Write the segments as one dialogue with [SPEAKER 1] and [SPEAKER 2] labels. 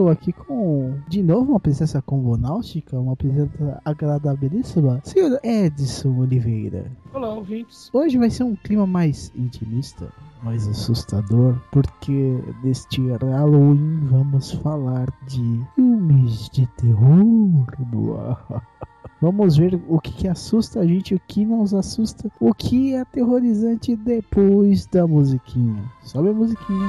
[SPEAKER 1] Estou aqui com, de novo, uma presença convonáutica, uma presença agradabilíssima, senhor Edson Oliveira.
[SPEAKER 2] Olá, ouvintes.
[SPEAKER 1] Hoje vai ser um clima mais intimista, mais assustador, porque neste Halloween vamos falar de filmes de terror. Vamos ver o que, que assusta a gente, o que nos assusta, o que é aterrorizante depois da musiquinha. Sobe a musiquinha.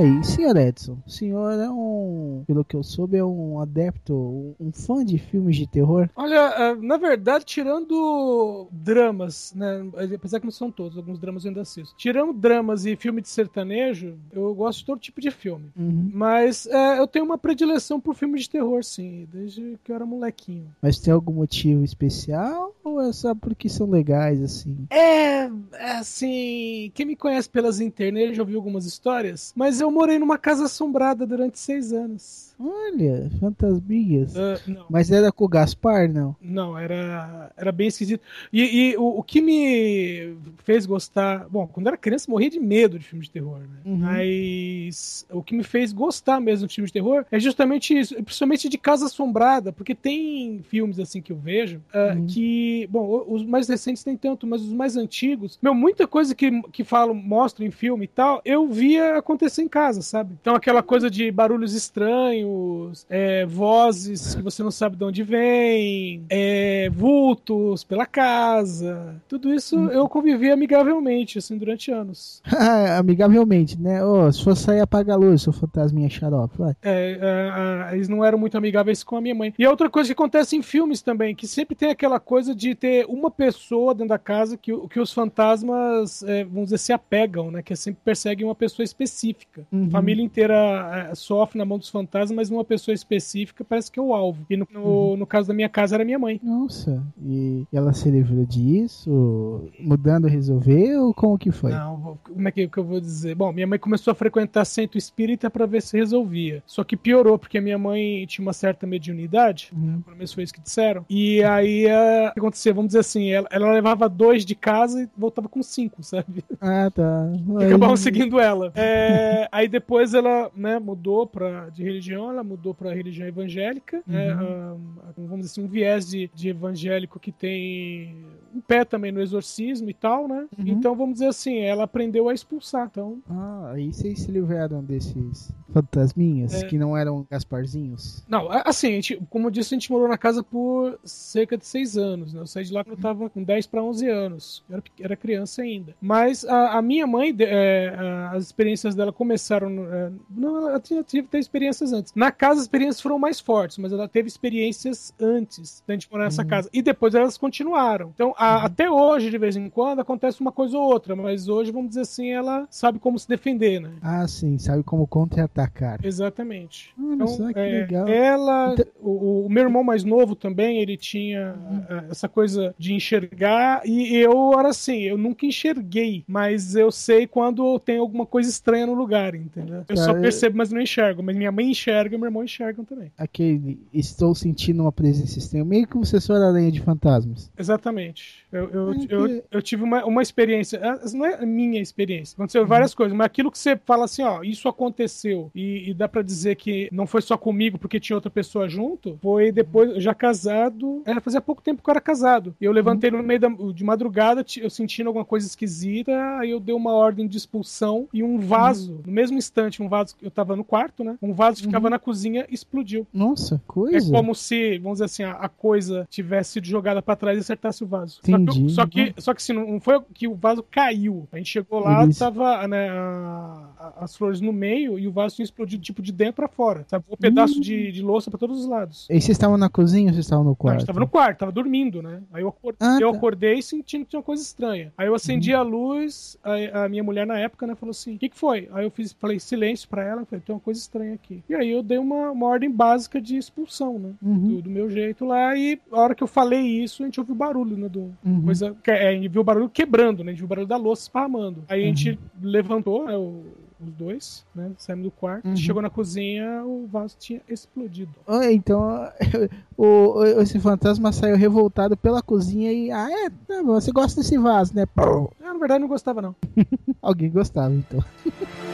[SPEAKER 1] Aí, senhor Edson, o senhor é um, pelo que eu soube, é um adepto, um, fã de filmes de terror?
[SPEAKER 2] Olha, ah, na verdade, tirando dramas, né? Apesar que não são todos, alguns dramas eu ainda assisto. Tirando dramas e filme de sertanejo, eu gosto de todo tipo de filme.
[SPEAKER 1] Uhum.
[SPEAKER 2] Mas é, eu tenho uma predileção por filme de terror, sim, desde que eu era molequinho.
[SPEAKER 1] Mas tem algum motivo especial ou é só porque são legais assim?
[SPEAKER 2] É, é, assim, quem me conhece pelas internet já ouviu algumas histórias, mas eu morei numa casa assombrada durante seis anos.
[SPEAKER 1] Olha, fantasminhas.
[SPEAKER 2] Não.
[SPEAKER 1] Mas era com o Gaspar, não?
[SPEAKER 2] Não, era, era bem esquisito. E, e o, o que me fez gostar. Bom, quando eu era criança, eu morria de medo de filme de terror, né?
[SPEAKER 1] Uhum.
[SPEAKER 2] Mas o que me fez gostar mesmo de filme de terror é justamente isso, principalmente de Casa Assombrada, porque tem filmes assim que eu vejo ah,
[SPEAKER 1] Uhum.
[SPEAKER 2] que. Bom, os mais recentes nem tanto, mas os mais antigos, meu, muita coisa que, que falam, mostram em filme e tal, eu via acontecer em casa, sabe? Então aquela coisa de barulhos estranhos, é, vozes que você não sabe de onde vem, é, vultos pela casa, tudo isso eu convivi amigavelmente, assim, durante anos.
[SPEAKER 1] Amigavelmente, né? Ô, se for sair, apaga a luz, seu fantasminha xarope. Vai.
[SPEAKER 2] É, é, é, eles não eram muito amigáveis com a minha mãe. E outra coisa que acontece em filmes também, que sempre tem aquela coisa de ter uma pessoa dentro da casa que, que os fantasmas, é, vamos dizer, se apegam, né? Que sempre perseguem uma pessoa específica.
[SPEAKER 1] Uhum.
[SPEAKER 2] Família inteira é, sofre na mão dos fantasmas, mas uma pessoa específica parece que é o alvo. E no, no, no caso da minha casa era minha mãe.
[SPEAKER 1] Nossa, e ela se livrou disso? Mudando, resolveu? Como que foi?
[SPEAKER 2] Não, como é que, que eu vou dizer? Bom, minha mãe começou a frequentar centro espírita pra ver se resolvia. Só que piorou, porque a minha mãe tinha uma certa mediunidade.
[SPEAKER 1] Uhum.
[SPEAKER 2] Pelo menos foi isso que disseram. E aí, eh, o que aconteceu? Vamos dizer assim, ela, ela levava dois de casa e voltava com cinco, sabe?
[SPEAKER 1] Ah, tá.
[SPEAKER 2] Acabavam seguindo ela. É, aí depois ela né, mudou pra, de religião, ela mudou pra religião evangélica. né, ah, vamos dizer assim, um viés de, de evangélico que tem um pé também no exorcismo e tal, né?
[SPEAKER 1] Uhum.
[SPEAKER 2] Então, vamos dizer assim, ela aprendeu a expulsar. Então,
[SPEAKER 1] Ah, aí vocês se livraram desses fantasminhas
[SPEAKER 2] É.
[SPEAKER 1] que não eram Gasparzinhos?
[SPEAKER 2] Não, assim, gente, como eu disse, a gente morou na casa por cerca de seis anos, né? Eu saí de lá quando eu tava com 10 para 11 anos. Eu era, era criança ainda. Mas a, a minha mãe, de- é, as experiências dela começaram. No- é, não, ela tinha, tive teve experiências antes. Na casa, as experiências foram mais fortes, mas ela teve experiências antes da gente morar nessa casa. E depois elas continuaram. Então, a- até hoje, de vez em quando, acontece uma coisa ou outra, mas hoje, vamos dizer assim, ela sabe como se defender, né?
[SPEAKER 1] Ah, sim, sabe como contra-atacar.
[SPEAKER 2] Exatamente.
[SPEAKER 1] Olha
[SPEAKER 2] Então,
[SPEAKER 1] só que
[SPEAKER 2] é,
[SPEAKER 1] legal.
[SPEAKER 2] Ela,
[SPEAKER 1] Então-
[SPEAKER 2] o, o meu irmão mais novo também, ele tinha ah, essa coisa de enxergar e eu era assim, eu nunca enxerguei, mas eu sei quando tem alguma coisa estranha no lugar, entendeu? Eu só
[SPEAKER 1] Cara,
[SPEAKER 2] percebo, mas não enxergo. Mas minha mãe enxerga e meu irmão enxergam também.
[SPEAKER 1] Aquele, estou sentindo uma presença estranha, meio que um sucessor aranha de fantasmas.
[SPEAKER 2] Exatamente. Eu, eu,
[SPEAKER 1] É
[SPEAKER 2] eu, eu tive uma, uma experiência, ah, não é a minha experiência, aconteceu várias coisas, mas aquilo que você fala assim, ó, isso aconteceu e, e dá pra dizer que não foi só comigo porque tinha outra pessoa junto, foi depois, já casado, era fazia pouco tempo que eu era casado. E eu levantei no meio da, de madrugada, eu sentindo alguma coisa esquisita, aí eu dei uma ordem de expulsão e um vaso, no mesmo instante, um vaso, eu tava no quarto, né? Um vaso que ficava na cozinha explodiu.
[SPEAKER 1] Nossa,
[SPEAKER 2] É
[SPEAKER 1] coisa.
[SPEAKER 2] como se, vamos dizer assim, a, a coisa tivesse sido jogada pra trás e acertasse o vaso. Que,
[SPEAKER 1] Entendi.
[SPEAKER 2] só que, só que assim, não foi que o vaso caiu. A gente chegou lá,
[SPEAKER 1] Isso.
[SPEAKER 2] tava né, a- a- as flores no meio e o vaso tinha explodido tipo de dentro pra fora. Sabe? Um pedaço
[SPEAKER 1] Hum.
[SPEAKER 2] de, de louça pra todos os lados.
[SPEAKER 1] E vocês estavam na cozinha ou vocês estavam no
[SPEAKER 2] Não, a
[SPEAKER 1] quarto?
[SPEAKER 2] gente tava no quarto, tava dormindo, né? Aí eu, acor-
[SPEAKER 1] Ah,
[SPEAKER 2] eu
[SPEAKER 1] tá.
[SPEAKER 2] acordei sentindo que tinha uma coisa estranha. Aí eu acendi a luz, a, a minha mulher na época, né, falou assim: o que, que foi? Aí eu fiz, falei silêncio pra ela, falei, tem uma coisa estranha aqui. E aí eu dei uma, uma ordem básica de expulsão, né?
[SPEAKER 1] Uhum,
[SPEAKER 2] Do, do meu jeito lá, e a hora que eu falei isso, a gente ouviu barulho, né? Do,
[SPEAKER 1] uhum.
[SPEAKER 2] Coisa, que- é, a gente viu o barulho quebrando, né? A gente viu o barulho da louça esparramando. Aí a gente levantou, né, o- os dois, né? Saímos do quarto,
[SPEAKER 1] Uhum.
[SPEAKER 2] chegou na cozinha, o vaso tinha explodido.
[SPEAKER 1] Ah, Então, o, esse fantasma saiu revoltado pela cozinha e. Ah, é? Tá você gosta desse vaso, né?
[SPEAKER 2] Eu, na verdade, não gostava, não.
[SPEAKER 1] Alguém gostava, então.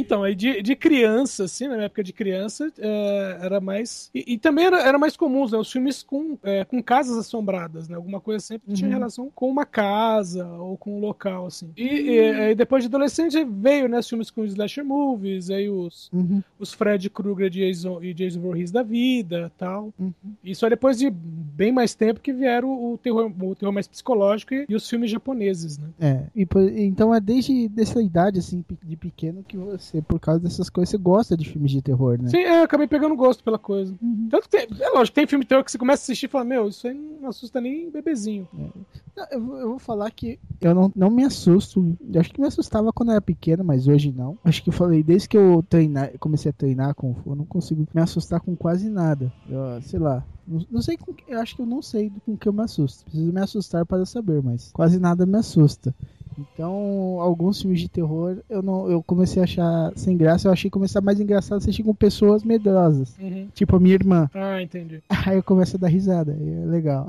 [SPEAKER 2] Então, aí de, de criança, assim, na minha época de criança, é, era mais. E, e também era, era mais comum, né? Os filmes com, é, com casas assombradas, né? Alguma coisa sempre tinha
[SPEAKER 1] Uhum.
[SPEAKER 2] relação com uma casa ou com um local, assim. E, e, aí depois de adolescente veio, né? Os filmes com slasher movies, aí os,
[SPEAKER 1] Uhum,
[SPEAKER 2] os Fred Krueger Jason, e Jason Voorhees da vida tal.
[SPEAKER 1] uhum.
[SPEAKER 2] E só depois de bem mais tempo que vieram o terror, o terror mais psicológico e, e os filmes japoneses, né?
[SPEAKER 1] É, e então é desde dessa idade, assim, de pequeno, que você, por causa dessas coisas, você gosta de filmes de terror, né?
[SPEAKER 2] Sim, é, eu acabei pegando gosto pela coisa.
[SPEAKER 1] Uhum.
[SPEAKER 2] Tanto que tem, é lógico, tem filme de terror que você começa a assistir e fala, meu, isso aí não assusta nem bebezinho.
[SPEAKER 1] Não, Eu, vou- eu vou falar que eu não, não me assusto. Eu acho que me assustava quando eu era pequeno, mas hoje não. Acho que eu falei, desde que eu treinar, comecei a treinar com eu não consigo me assustar com quase nada. Eu, sei lá. Não, não sei com que, eu acho que eu não sei com que eu me assusto. Preciso me assustar para saber, mas quase nada me assusta. Então, alguns filmes de terror eu não eu comecei a achar sem graça. Eu achei começar mais engraçado assistir com pessoas medrosas.
[SPEAKER 2] Uhum.
[SPEAKER 1] Tipo a minha irmã.
[SPEAKER 2] Ah, entendi.
[SPEAKER 1] Aí eu começo a dar risada. É legal.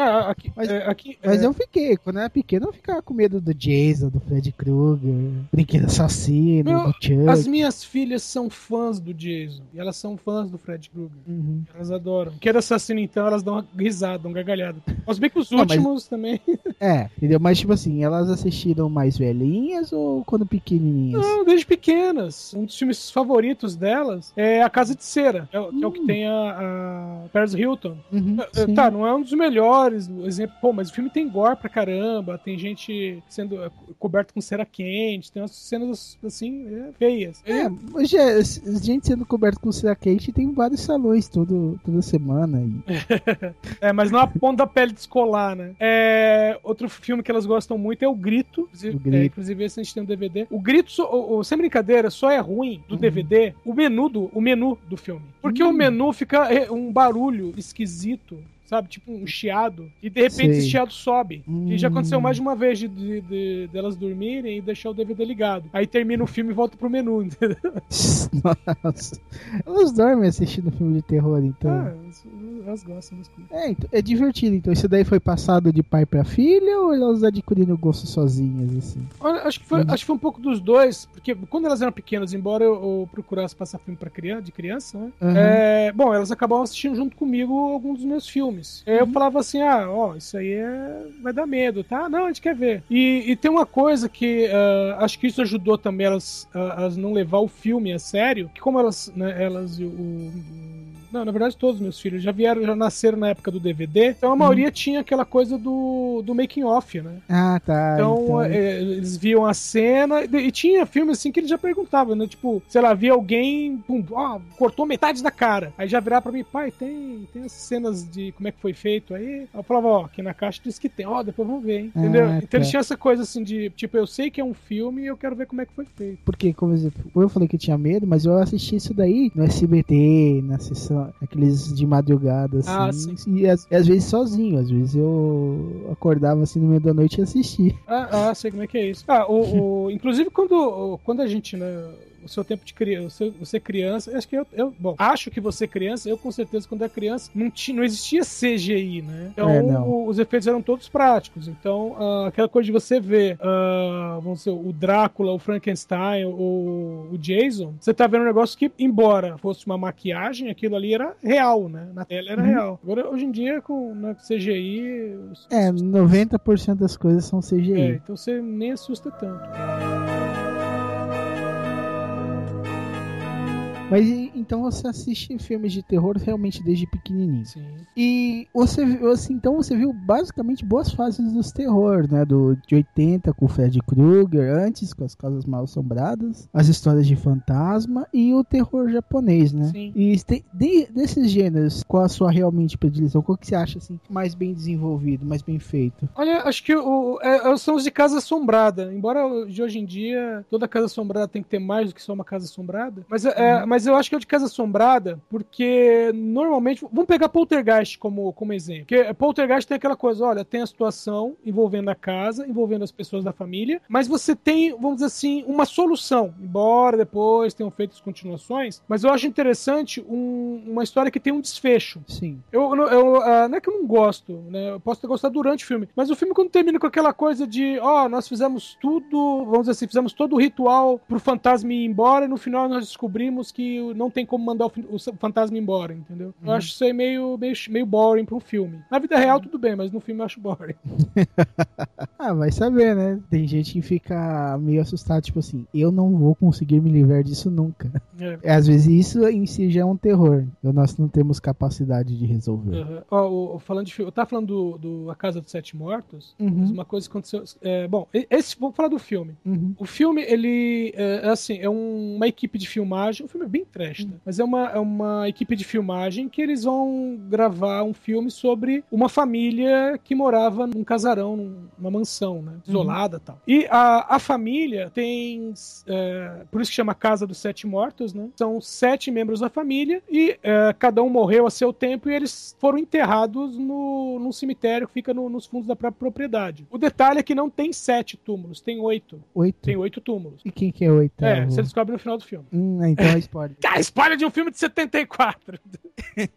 [SPEAKER 2] Ah, aqui,
[SPEAKER 1] Mas-
[SPEAKER 2] é, aqui
[SPEAKER 1] Mas
[SPEAKER 2] é,
[SPEAKER 1] eu fiquei, quando eu era pequeno, eu ficava com medo do Jason, do Fred Krueger, brinquedo assassino,
[SPEAKER 2] Meu,
[SPEAKER 1] do Chuck.
[SPEAKER 2] as minhas filhas são fãs do Jason. E elas são fãs do Fred Krueger.
[SPEAKER 1] Uhum.
[SPEAKER 2] Elas adoram. Quer assassino, então, elas dão uma risada, dão gargalhada. Mas bem que os
[SPEAKER 1] Não, mas-
[SPEAKER 2] últimos também.
[SPEAKER 1] É, entendeu? Mas tipo assim, elas assistiram mais velhinhas ou quando pequenininhas?
[SPEAKER 2] Não, desde pequenas. Um dos filmes favoritos delas é A Casa de Cera. É, o- que é o que
[SPEAKER 1] Hum.
[SPEAKER 2] tem a, a Paris Hilton.
[SPEAKER 1] Uhum,
[SPEAKER 2] É,
[SPEAKER 1] sim.
[SPEAKER 2] Tá, não é um dos melhores, o exemplo, pô, mas o filme tem gore pra caramba, tem gente sendo é, co- coberta com cera quente, tem umas cenas assim, é, feias.
[SPEAKER 1] É, hoje é, gente sendo coberto com cera quente tem vários salões todo, toda semana. E...
[SPEAKER 2] É, mas não a ponto da pele descolar, né? É, outro filme que elas gostam muito é o Grito. Inclusive,
[SPEAKER 1] O Grito.
[SPEAKER 2] é, inclusive esse a gente tem um DVD. O Grito, o- o- sem brincadeira, só é ruim do
[SPEAKER 1] Uhum.
[SPEAKER 2] DVD o menu do, o menu do filme. Porque
[SPEAKER 1] Hum.
[SPEAKER 2] o menu fica é, um barulho esquisito. Sabe, tipo um chiado, e de repente
[SPEAKER 1] Sei.
[SPEAKER 2] esse chiado sobe. E já
[SPEAKER 1] Hum.
[SPEAKER 2] aconteceu mais de uma vez de, de- de- delas dormirem e deixar o DVD ligado. Aí termina o filme e volta pro menu, entendeu?
[SPEAKER 1] Nossa. Elas dormem assistindo filme de terror, então.
[SPEAKER 2] Ah, elas gostam das coisas.
[SPEAKER 1] É, então, é divertido. Então, isso daí foi passado de pai pra filha ou elas adquiriram o gosto sozinhas, assim?
[SPEAKER 2] Olha, acho que, foi,
[SPEAKER 1] Uhum.
[SPEAKER 2] acho que foi um pouco dos dois, porque quando elas eram pequenas, embora eu, eu procurasse passar filme pra criança, de criança, né?
[SPEAKER 1] Uhum.
[SPEAKER 2] É, bom, elas acabavam assistindo junto comigo alguns dos meus filmes. Eu
[SPEAKER 1] Uhum.
[SPEAKER 2] falava assim: ah, ó, isso aí é... vai dar medo, tá? Não, a gente quer ver. E, e tem uma coisa que ah, acho que isso ajudou também elas, ah, elas não levar o filme a sério, que como elas, né, elas e o. não, na verdade, todos os meus filhos já vieram, já nasceram na época do DVD. Então a maioria tinha aquela coisa do, do making off, né?
[SPEAKER 1] Ah, tá.
[SPEAKER 2] Então,
[SPEAKER 1] então-
[SPEAKER 2] é, eles viam a cena e, e tinha filme assim que eles já perguntavam, né? Tipo, sei lá, via alguém, pum, ó, cortou metade da cara. Aí já virava pra mim, pai, tem, tem as cenas de como é que foi feito aí. Eu falava, ó, aqui na caixa diz que tem, ó, depois vamos ver, hein? Entendeu?
[SPEAKER 1] Ah,
[SPEAKER 2] então
[SPEAKER 1] tá.
[SPEAKER 2] eles tinham essa coisa assim de, tipo, eu sei que é um filme e eu quero ver como é que foi feito.
[SPEAKER 1] Porque, como eu falei que eu tinha medo, mas eu assisti isso daí no SBT, na sessão, aqueles de madrugada, assim.
[SPEAKER 2] Ah, sim.
[SPEAKER 1] E às, às vezes sozinho, às vezes eu acordava assim no meio da noite e assistia.
[SPEAKER 2] Ah, ah, sei como é que é isso. Ah, o, o- inclusive quando, quando a gente, né, o seu tempo de criança, você criança, acho que eu, eu- bom, acho que você criança, eu com certeza quando era criança, não, tinha, não existia CGI, né? Então
[SPEAKER 1] É,
[SPEAKER 2] o- os efeitos eram todos práticos. Então ah, aquela coisa de você ver, ah, vamos dizer, o Drácula, o Frankenstein, o, o Jason, você tá vendo um negócio que, embora fosse uma maquiagem, aquilo ali era real, né? Na tela era
[SPEAKER 1] Uhum.
[SPEAKER 2] real. Agora, hoje em dia, com né, CGI... os-
[SPEAKER 1] É, 90% das coisas são CGI.
[SPEAKER 2] é, então você nem assusta tanto.
[SPEAKER 1] Mas então você assiste filmes de terror realmente desde pequenininho.
[SPEAKER 2] Sim.
[SPEAKER 1] E você, viu- assim, então você viu basicamente boas fases dos terror, né? Do de 80 com o Fred Krueger, antes com as casas mal assombradas, as histórias de fantasma e o terror japonês, né?
[SPEAKER 2] Sim.
[SPEAKER 1] E de- desses gêneros, qual a sua realmente predileção? Qual que você acha assim mais bem desenvolvido, mais bem feito?
[SPEAKER 2] Olha, acho que o, é, é- são os de casa assombrada. Embora de hoje em dia toda casa assombrada tem que ter mais do que só uma casa assombrada. Mas, é, mas eu acho que é o de casa assombrada porque normalmente. Vamos pegar Poltergeist como, como exemplo. Porque Poltergeist tem aquela coisa: olha, tem a situação envolvendo a casa, envolvendo as pessoas da família, mas você tem, vamos dizer assim, uma solução. Embora depois tenham feito as continuações, mas eu acho interessante um- uma história que tem um desfecho.
[SPEAKER 1] Sim.
[SPEAKER 2] Eu, eu, eu, ah, não é que eu não gosto, né? Eu posso ter gostado durante o filme. Mas o filme, quando termina com aquela coisa de, ó, nós fizemos tudo, vamos dizer assim, fizemos todo o ritual pro fantasma ir embora e no final nós descobrimos que não tem como mandar o, o fantasma embora, entendeu? Eu
[SPEAKER 1] Uhum.
[SPEAKER 2] acho isso aí meio, meio, meio boring pro filme. Na vida real, tudo bem, mas no filme eu acho boring.
[SPEAKER 1] Ah, vai saber, né? Tem gente que fica meio assustado, tipo assim, eu não vou conseguir me livrar disso nunca.
[SPEAKER 2] É.
[SPEAKER 1] Às vezes isso em si já é um terror. Então nós não temos capacidade de resolver.
[SPEAKER 2] Uhum. Ó, o- o- falando de filme, eu tava falando do, do A Casa dos Sete Mortos,
[SPEAKER 1] Uhum.
[SPEAKER 2] mas uma coisa que aconteceu. é, bom, esse, vamos falar do filme.
[SPEAKER 1] Uhum.
[SPEAKER 2] O filme, ele é, é assim, é um- uma equipe de filmagem. O filme é bem trash, né? Mas é uma, é uma equipe de filmagem que eles vão gravar um filme sobre uma família que morava num casarão, num- numa mansão, né? Isolada e tal. E a, a família tem. é, por isso que chama Casa dos Sete Mortos, né? São sete membros da família e é, cada um morreu a seu tempo e eles foram enterrados no, num cemitério que fica no- nos fundos da própria propriedade. O detalhe é que não tem sete túmulos, tem oito.
[SPEAKER 1] Oito.
[SPEAKER 2] Tem oito túmulos.
[SPEAKER 1] E quem que é oito?
[SPEAKER 2] É, você descobre no final do filme.
[SPEAKER 1] Hum, então é spoiler.
[SPEAKER 2] Cara, spoiler de um filme de 74.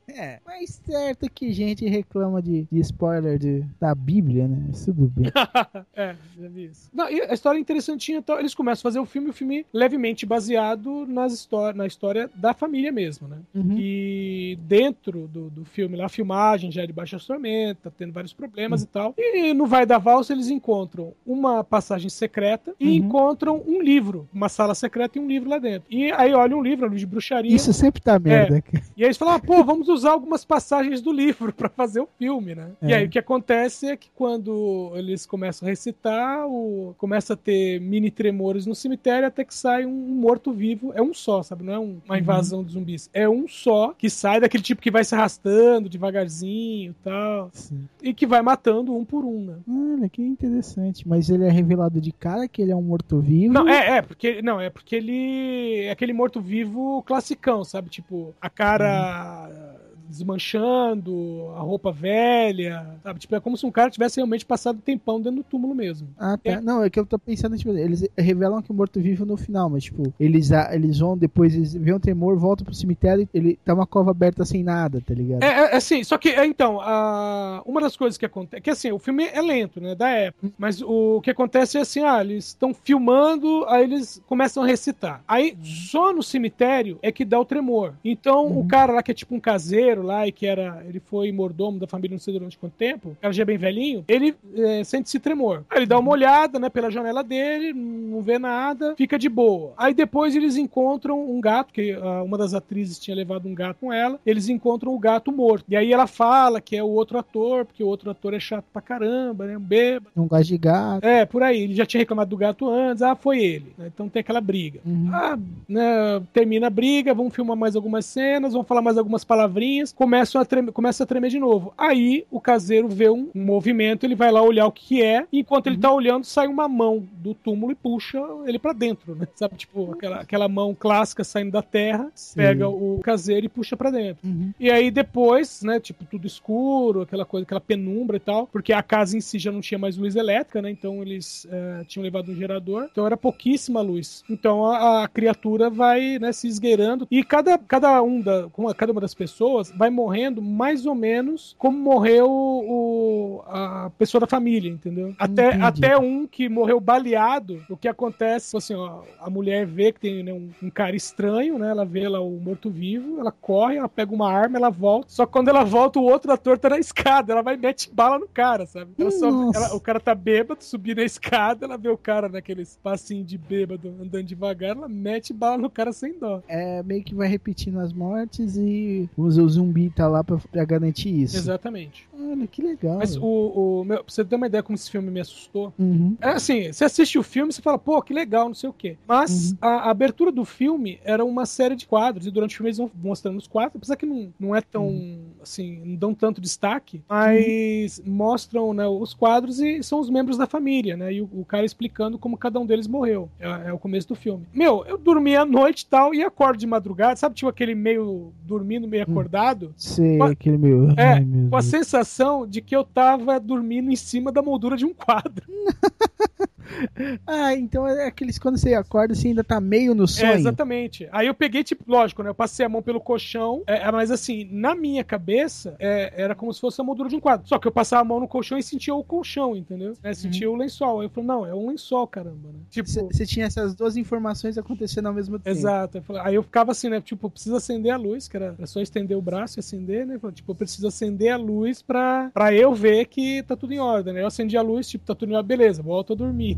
[SPEAKER 1] É, mas certo que gente reclama de, de spoiler de, da Bíblia, né? Mas tudo bem.
[SPEAKER 2] é, já vi isso. Não, e a história é interessantinha, então eles começam a fazer o filme, o filme levemente baseado nas histó na história da família mesmo, né?
[SPEAKER 1] Uhum.
[SPEAKER 2] E dentro do, do filme, lá a filmagem já é de baixo orçamento, tá tendo vários problemas e tal. E no Vai da Valsa eles encontram uma passagem secreta e
[SPEAKER 1] Uhum.
[SPEAKER 2] encontram um livro, uma sala secreta e um livro lá dentro. E aí olha um livro, livro de bruxaria.
[SPEAKER 1] Isso sempre tá merda. cara.
[SPEAKER 2] E aí eles falam, ah, pô, vamos usar algumas passagens do livro pra fazer o filme, né? E
[SPEAKER 1] É.
[SPEAKER 2] aí o que acontece é que quando eles começam a recitar, o... começa a ter mini tremores no cemitério até que sai um morto-vivo. É um só, sabe? Não é um- uma invasão de zumbis. É um só que sai daquele tipo que vai se arrastando devagarzinho e tal.
[SPEAKER 1] Sim.
[SPEAKER 2] E que vai matando um por um, né?
[SPEAKER 1] Olha, que interessante. Mas ele é revelado de cara que ele é um morto-vivo.
[SPEAKER 2] Não, é, é, porque. Não, é porque ele. É aquele morto-vivo classicão, sabe? Tipo, a cara. Desmanchando, a roupa velha, sabe? Tipo, é como se um cara tivesse realmente passado tempão dentro do túmulo mesmo.
[SPEAKER 1] Ah, tá.
[SPEAKER 2] É.
[SPEAKER 1] Não, é que eu tô pensando, tipo, eles revelam que o morto-vivo no final, mas, tipo, eles, eles vão, depois eles vêem um tremor, voltam pro cemitério e ele tá uma cova aberta sem nada, tá ligado?
[SPEAKER 2] É, é, é assim, só que, é, então, a- uma das coisas que acontece. Que assim, o filme é lento, né? Da época. Mas o que acontece é assim: ah, eles estão filmando, aí eles começam a recitar. Aí, só no cemitério é que dá o tremor. Então, o cara lá que é tipo um caseiro lá e que era. Ele foi mordomo da família não sei durante quanto tempo, cara já é bem velhinho, ele é, sente esse tremor. Aí ele dá uma olhada, né, pela janela dele, não vê nada, fica de boa. Aí depois eles encontram um gato, que ah, uma das atrizes tinha levado um gato com ela, eles encontram o gato morto. E aí ela fala que é o outro ator, porque o outro ator é chato pra caramba, né, um bêbado.
[SPEAKER 1] Não gosta de gato.
[SPEAKER 2] É, por aí. Ele já tinha reclamado do gato antes, ah, foi ele. né? Então tem aquela briga.
[SPEAKER 1] Uhum.
[SPEAKER 2] Ah, né, termina a briga, vamos filmar mais algumas cenas, vamos falar mais algumas palavrinhas, começam a tremer, começa a tremer de novo. Aí o caseiro vê um, um movimento, ele vai lá olhar o que é, e enquanto ele tá olhando, sai uma mão do túmulo e puxa ele pra dentro, né? Sabe, tipo, aquela, aquela mão clássica saindo da terra,
[SPEAKER 1] Sim.
[SPEAKER 2] pega o caseiro e puxa pra dentro.
[SPEAKER 1] Uhum.
[SPEAKER 2] E aí depois, né, tipo, tudo escuro, aquela coisa, aquela penumbra e tal, porque a casa em si já não tinha mais luz elétrica, né, então eles eh, tinham levado um gerador, então era pouquíssima luz. Então a, a criatura vai, né, se esgueirando, e cada, cada um da, cada uma das pessoas, vai morrendo mais ou menos como morreu o, a pessoa da família, entendeu? Até,
[SPEAKER 1] Entendi.
[SPEAKER 2] até um que morreu baleado, o que acontece, assim, ó, a mulher vê que tem né, um, um cara estranho, né? Ela vê lá o morto-vivo, ela corre, ela pega uma arma, ela volta. Só que quando ela volta, o outro ator tá na escada. Ela vai e mete bala no cara, sabe? Ela só- ela- o cara tá bêbado, subindo a escada, ela vê o cara naqueles passinhos de bêbado andando devagar, ela mete bala no cara sem dó.
[SPEAKER 1] É meio que vai repetindo as mortes e o o zumbi tá lá pra, pra garantir isso.
[SPEAKER 2] Exatamente.
[SPEAKER 1] Olha, que legal.
[SPEAKER 2] Mas o, o meu, pra você ter uma ideia como esse filme me assustou.
[SPEAKER 1] Uhum.
[SPEAKER 2] É assim, você assiste o filme e você fala, pô, que legal, não sei o quê. Mas
[SPEAKER 1] Uhum.
[SPEAKER 2] a, a abertura do filme era uma série de quadros, e durante o filme eles vão mostrando os quadros, apesar que não, não é tão,
[SPEAKER 1] Uhum.
[SPEAKER 2] assim, não dão tanto destaque, mas mostram né, os quadros e são os membros da família, né? E o, o cara explicando como cada um deles morreu. É, é o começo do filme. Meu, eu dormi à noite e tal, e acordo de madrugada, sabe, tipo aquele meio dormindo, meio
[SPEAKER 1] Hum.
[SPEAKER 2] Acordado?
[SPEAKER 1] Sei,
[SPEAKER 2] Qua-
[SPEAKER 1] aquele meu.
[SPEAKER 2] É,
[SPEAKER 1] Ai, meu
[SPEAKER 2] Com a sensação de que eu tava dormindo em cima da moldura de um quadro.
[SPEAKER 1] Ah, então é aqueles quando você acorda, você ainda tá meio no sonho.
[SPEAKER 2] É, exatamente. Aí eu peguei, tipo, lógico, né? Eu passei a mão pelo colchão, é, mas assim, na minha cabeça, é, era como se fosse a moldura de um quadro. Só que eu passava a mão no colchão e sentia o colchão, entendeu? É, sentia o lençol. Aí eu falei, não, é um lençol, caramba, né? Tipo.
[SPEAKER 1] Você tinha essas duas informações acontecendo ao mesmo tempo.
[SPEAKER 2] Exato. Eu falei- Aí eu ficava assim, né? Tipo, precisa acender a luz, que era, era só estender o braço e acender, né? Falei, Tipo, eu preciso acender a luz pra, pra eu ver que tá tudo em ordem, né? Eu acendi a luz, tipo, tá tudo em ordem, beleza, volto a dormir.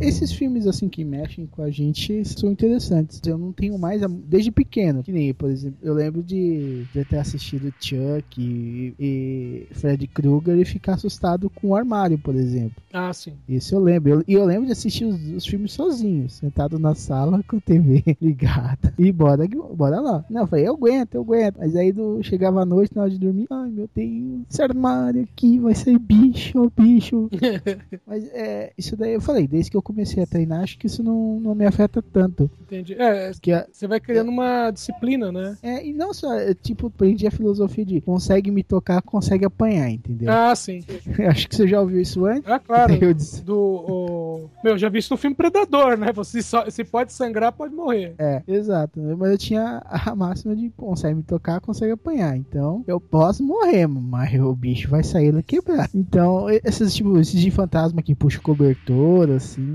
[SPEAKER 1] Esses filmes assim que mexem com a gente são interessantes. Eu não tenho mais desde pequeno, que nem, por exemplo, eu lembro de, de ter assistido Chuck e, e Freddy Krueger e ficar assustado com o armário, por exemplo.
[SPEAKER 2] Ah, sim.
[SPEAKER 1] Isso eu lembro. Eu- E eu, lembro de assistir os, os filmes sozinho, sentado na sala com a TV ligada. E bora, bora lá. Não, eu falei, eu aguento, eu aguento. Mas aí do, chegava a noite, na hora de dormir, ai meu Deus, esse armário aqui vai ser bicho, bicho. Mas é, isso daí eu falei, desde que eu comecei a treinar, acho que isso não, não me afeta tanto.
[SPEAKER 2] Entendi. É, você vai criando uma disciplina, né?
[SPEAKER 1] é, e não só, é, tipo, aprendi a filosofia de consegue me tocar, consegue apanhar, entendeu?
[SPEAKER 2] Ah, sim.
[SPEAKER 1] acho que você já ouviu isso antes.
[SPEAKER 2] Ah, claro.
[SPEAKER 1] Eu disse,
[SPEAKER 2] Do. o- Meu, já vi isso no filme Predador, né? Você só... se pode sangrar, pode morrer.
[SPEAKER 1] É, exato. Mas eu tinha a máxima de consegue me tocar, consegue apanhar. Então, eu posso morrer, mas o bicho vai sair da quebrada. Então, esses tipo, esses de fantasma que puxa o cobertor, assim.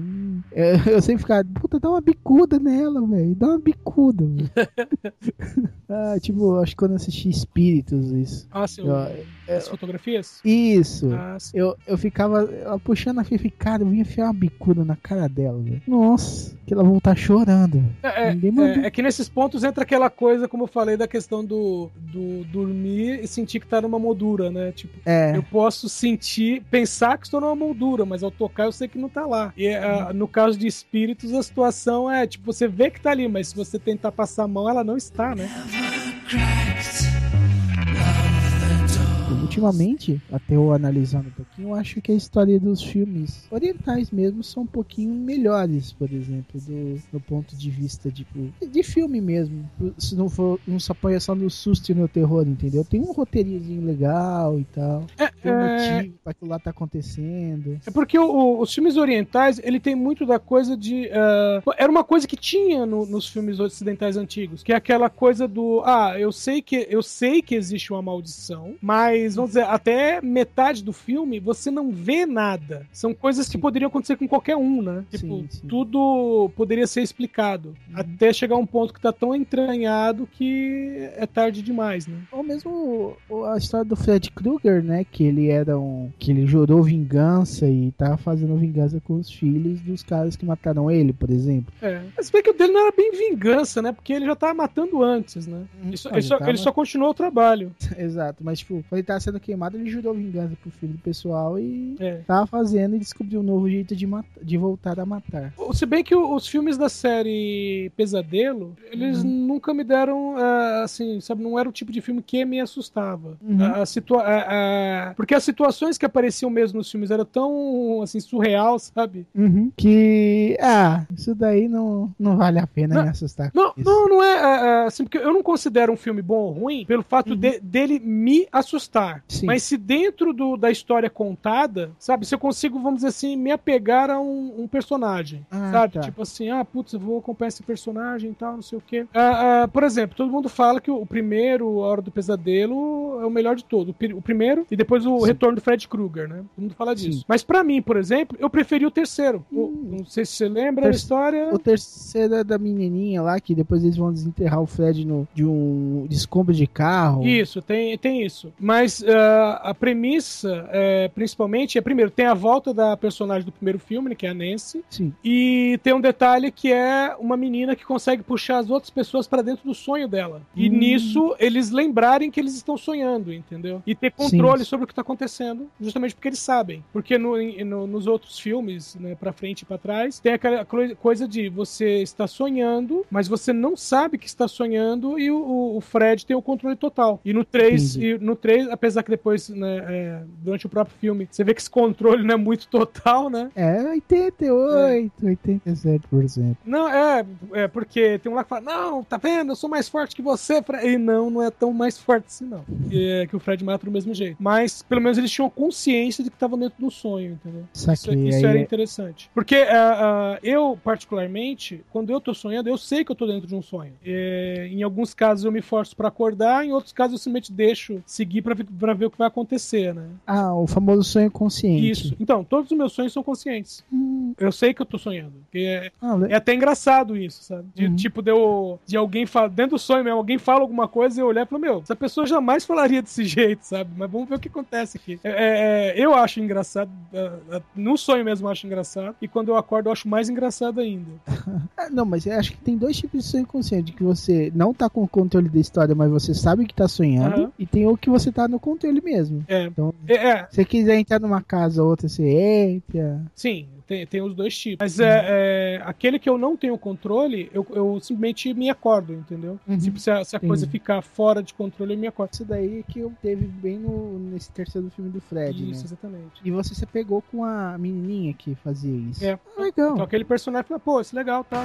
[SPEAKER 1] Eu, eu sempre ficava, puta, dá uma bicuda nela, velho. Dá uma bicuda. ah, tipo, acho que quando eu assisti Espíritos, isso.
[SPEAKER 2] Ah, sim.
[SPEAKER 1] Eu-
[SPEAKER 2] As fotografias?
[SPEAKER 1] Isso.
[SPEAKER 2] Ah.
[SPEAKER 1] Eu, eu ficava ela puxando a Fifi, cara, eu ia enfiar uma bicuda na cara dela. Nossa, que ela voltar chorando.
[SPEAKER 2] É,
[SPEAKER 1] mandou.
[SPEAKER 2] é, é que nesses pontos entra aquela coisa, como eu falei, da questão do, do dormir e sentir que tá numa moldura, né? Tipo,
[SPEAKER 1] É.
[SPEAKER 2] eu posso sentir, pensar que estou numa moldura, mas ao tocar eu sei que não tá lá. E ah, no caso de espíritos, a situação é, tipo, você vê que tá ali, mas se você tentar passar a mão, ela não está, né? cracks.
[SPEAKER 1] Ultimamente, até eu analisando um pouquinho, eu acho que a história dos filmes orientais mesmo são um pouquinho melhores, por exemplo, do, do ponto de vista tipo, de filme mesmo. Se não for, não se apoia só no susto e no terror, entendeu? Tem um roteirinho legal e tal. Tem um
[SPEAKER 2] É,
[SPEAKER 1] motivo pra aquilo lá tá acontecendo.
[SPEAKER 2] É porque o- os filmes orientais, ele tem muito da coisa de. ah, era uma coisa que tinha no- nos filmes ocidentais antigos, que é aquela coisa do. Ah, eu sei que eu sei que existe uma maldição, mas vamos dizer, até metade do filme você não vê nada. São coisas que
[SPEAKER 1] Sim.
[SPEAKER 2] poderiam acontecer com qualquer um, né?
[SPEAKER 1] Sim,
[SPEAKER 2] Tipo,
[SPEAKER 1] sim.
[SPEAKER 2] tudo poderia ser explicado. Até chegar um ponto que tá tão entranhado que é tarde demais, né?
[SPEAKER 1] Ou mesmo a história do Fred Krueger, né? Que ele era um. que ele jurou vingança e tava fazendo vingança com os filhos dos caras que mataram ele, por exemplo.
[SPEAKER 2] É. Mas bem que o dele não era bem vingança, né? Porque ele já tava matando antes, né? Ele só,
[SPEAKER 1] Ah,
[SPEAKER 2] ele só-
[SPEAKER 1] tava-
[SPEAKER 2] ele só continuou o trabalho.
[SPEAKER 1] Exato, mas tipo, ele tava sendo queimado, ele jurou vingança pro filho do pessoal e
[SPEAKER 2] É.
[SPEAKER 1] tava fazendo e descobriu um novo jeito de, mat- de voltar a matar.
[SPEAKER 2] Se bem que os filmes da série Pesadelo, eles nunca me deram, ah, assim, sabe, não era o tipo de filme que me assustava.
[SPEAKER 1] Uhum.
[SPEAKER 2] A- situa a- a- porque as situações que apareciam mesmo nos filmes eram tão, assim, surreal, sabe?
[SPEAKER 1] Que. Ah, isso daí não, não vale a pena
[SPEAKER 2] Não.
[SPEAKER 1] me assustar.
[SPEAKER 2] Não, não, não é, é, é, assim, porque eu não considero um filme bom ou ruim pelo fato
[SPEAKER 1] Uhum.
[SPEAKER 2] de- dele me assustar.
[SPEAKER 1] Sim.
[SPEAKER 2] Mas se dentro do- da história contada, sabe, se eu consigo, vamos dizer assim, me apegar a um, um personagem,
[SPEAKER 1] Ah,
[SPEAKER 2] sabe?
[SPEAKER 1] tá.
[SPEAKER 2] Tipo assim, ah, putz, eu vou acompanhar esse personagem e tal, não sei o quê. Ah, ah, por exemplo, todo mundo fala que o, o primeiro, A Hora do Pesadelo, é o melhor de todo. O, o primeiro e depois o
[SPEAKER 1] Sim.
[SPEAKER 2] Retorno do Fred Krueger, né? Todo mundo fala disso.
[SPEAKER 1] Sim.
[SPEAKER 2] Mas pra mim, por exemplo, eu preferi o terceiro. O-
[SPEAKER 1] Hum.
[SPEAKER 2] não sei se você lembra a
[SPEAKER 1] Ter-
[SPEAKER 2] história.
[SPEAKER 1] O terceiro é da menininha lá, que depois eles vão desenterrar o Fred no, de um de escombro de carro.
[SPEAKER 2] Isso, tem, tem isso. Mas a premissa, é, principalmente, é primeiro, tem a volta da personagem do primeiro filme, né, que é a Nancy,
[SPEAKER 1] Sim.
[SPEAKER 2] e tem um detalhe que é uma menina que consegue puxar as outras pessoas pra dentro do sonho dela. E
[SPEAKER 1] Hum.
[SPEAKER 2] nisso, eles lembrarem que eles estão sonhando, entendeu? E ter controle
[SPEAKER 1] Sim.
[SPEAKER 2] sobre o que tá acontecendo, justamente porque eles sabem. Porque no- no- nos outros filmes, né, pra frente e pra trás, tem aquela coisa de você está sonhando, mas você não sabe que está sonhando e o- o, Fred tem o controle total. E no 3,
[SPEAKER 1] Entendi.
[SPEAKER 2] e no 3 apesar que depois, né, é, durante o próprio filme, você vê que esse controle não é muito total, né?
[SPEAKER 1] É 88, 87%.
[SPEAKER 2] Não, é, é porque tem um lá que fala, não, tá vendo, eu sou mais forte que você, Fred. E não, não é tão mais forte assim, não. E é que o Fred mata do mesmo jeito. Mas, pelo menos, eles tinham consciência de que estavam dentro do sonho, entendeu? Isso,
[SPEAKER 1] Saquei.
[SPEAKER 2] isso
[SPEAKER 1] aí
[SPEAKER 2] era
[SPEAKER 1] é-
[SPEAKER 2] interessante. Porque ah, ah, eu, particularmente, quando eu tô sonhando, eu sei que eu tô dentro de um sonho. É, em alguns casos eu me forço pra acordar, em outros casos eu simplesmente deixo seguir pra, ver- pra ver o que vai acontecer, né?
[SPEAKER 1] Ah, o famoso sonho consciente.
[SPEAKER 2] Isso. Então, todos os meus sonhos são conscientes.
[SPEAKER 1] Hum,
[SPEAKER 2] Eu sei que eu tô sonhando. É,
[SPEAKER 1] ah,
[SPEAKER 2] é até engraçado isso, sabe? De,
[SPEAKER 1] Uhum.
[SPEAKER 2] Tipo, de, eu, de alguém falar, dentro do sonho mesmo, alguém fala alguma coisa e eu olhar e falar, meu, essa pessoa jamais falaria desse jeito, sabe? Mas vamos ver o que acontece aqui. É, é, é, eu acho engraçado, é, é, no sonho mesmo eu acho engraçado, e quando eu acordo eu acho mais engraçado ainda.
[SPEAKER 1] Ah, não, mas eu acho que tem dois tipos de sonho consciente. Que você não tá com o controle da história, mas você sabe que tá sonhando.
[SPEAKER 2] Aham.
[SPEAKER 1] E tem o que você tá no controle mesmo.
[SPEAKER 2] É,
[SPEAKER 1] Então,
[SPEAKER 2] é, é,
[SPEAKER 1] se você quiser entrar numa casa ou outra, você entra.
[SPEAKER 2] sim, tem, tem os dois tipos. Mas é, é, aquele que eu não tenho controle, eu, eu simplesmente me acordo, entendeu?
[SPEAKER 1] Uhum.
[SPEAKER 2] Tipo, se a, se a coisa ficar fora de controle, eu me acordo.
[SPEAKER 1] Isso daí que eu teve bem no, nesse terceiro filme do Fred,
[SPEAKER 2] Isso,
[SPEAKER 1] né?
[SPEAKER 2] exatamente.
[SPEAKER 1] E você se pegou com a menininha que fazia isso.
[SPEAKER 2] É.
[SPEAKER 1] Ah, legal.
[SPEAKER 2] Então aquele personagem fala, pô, isso é legal, tá?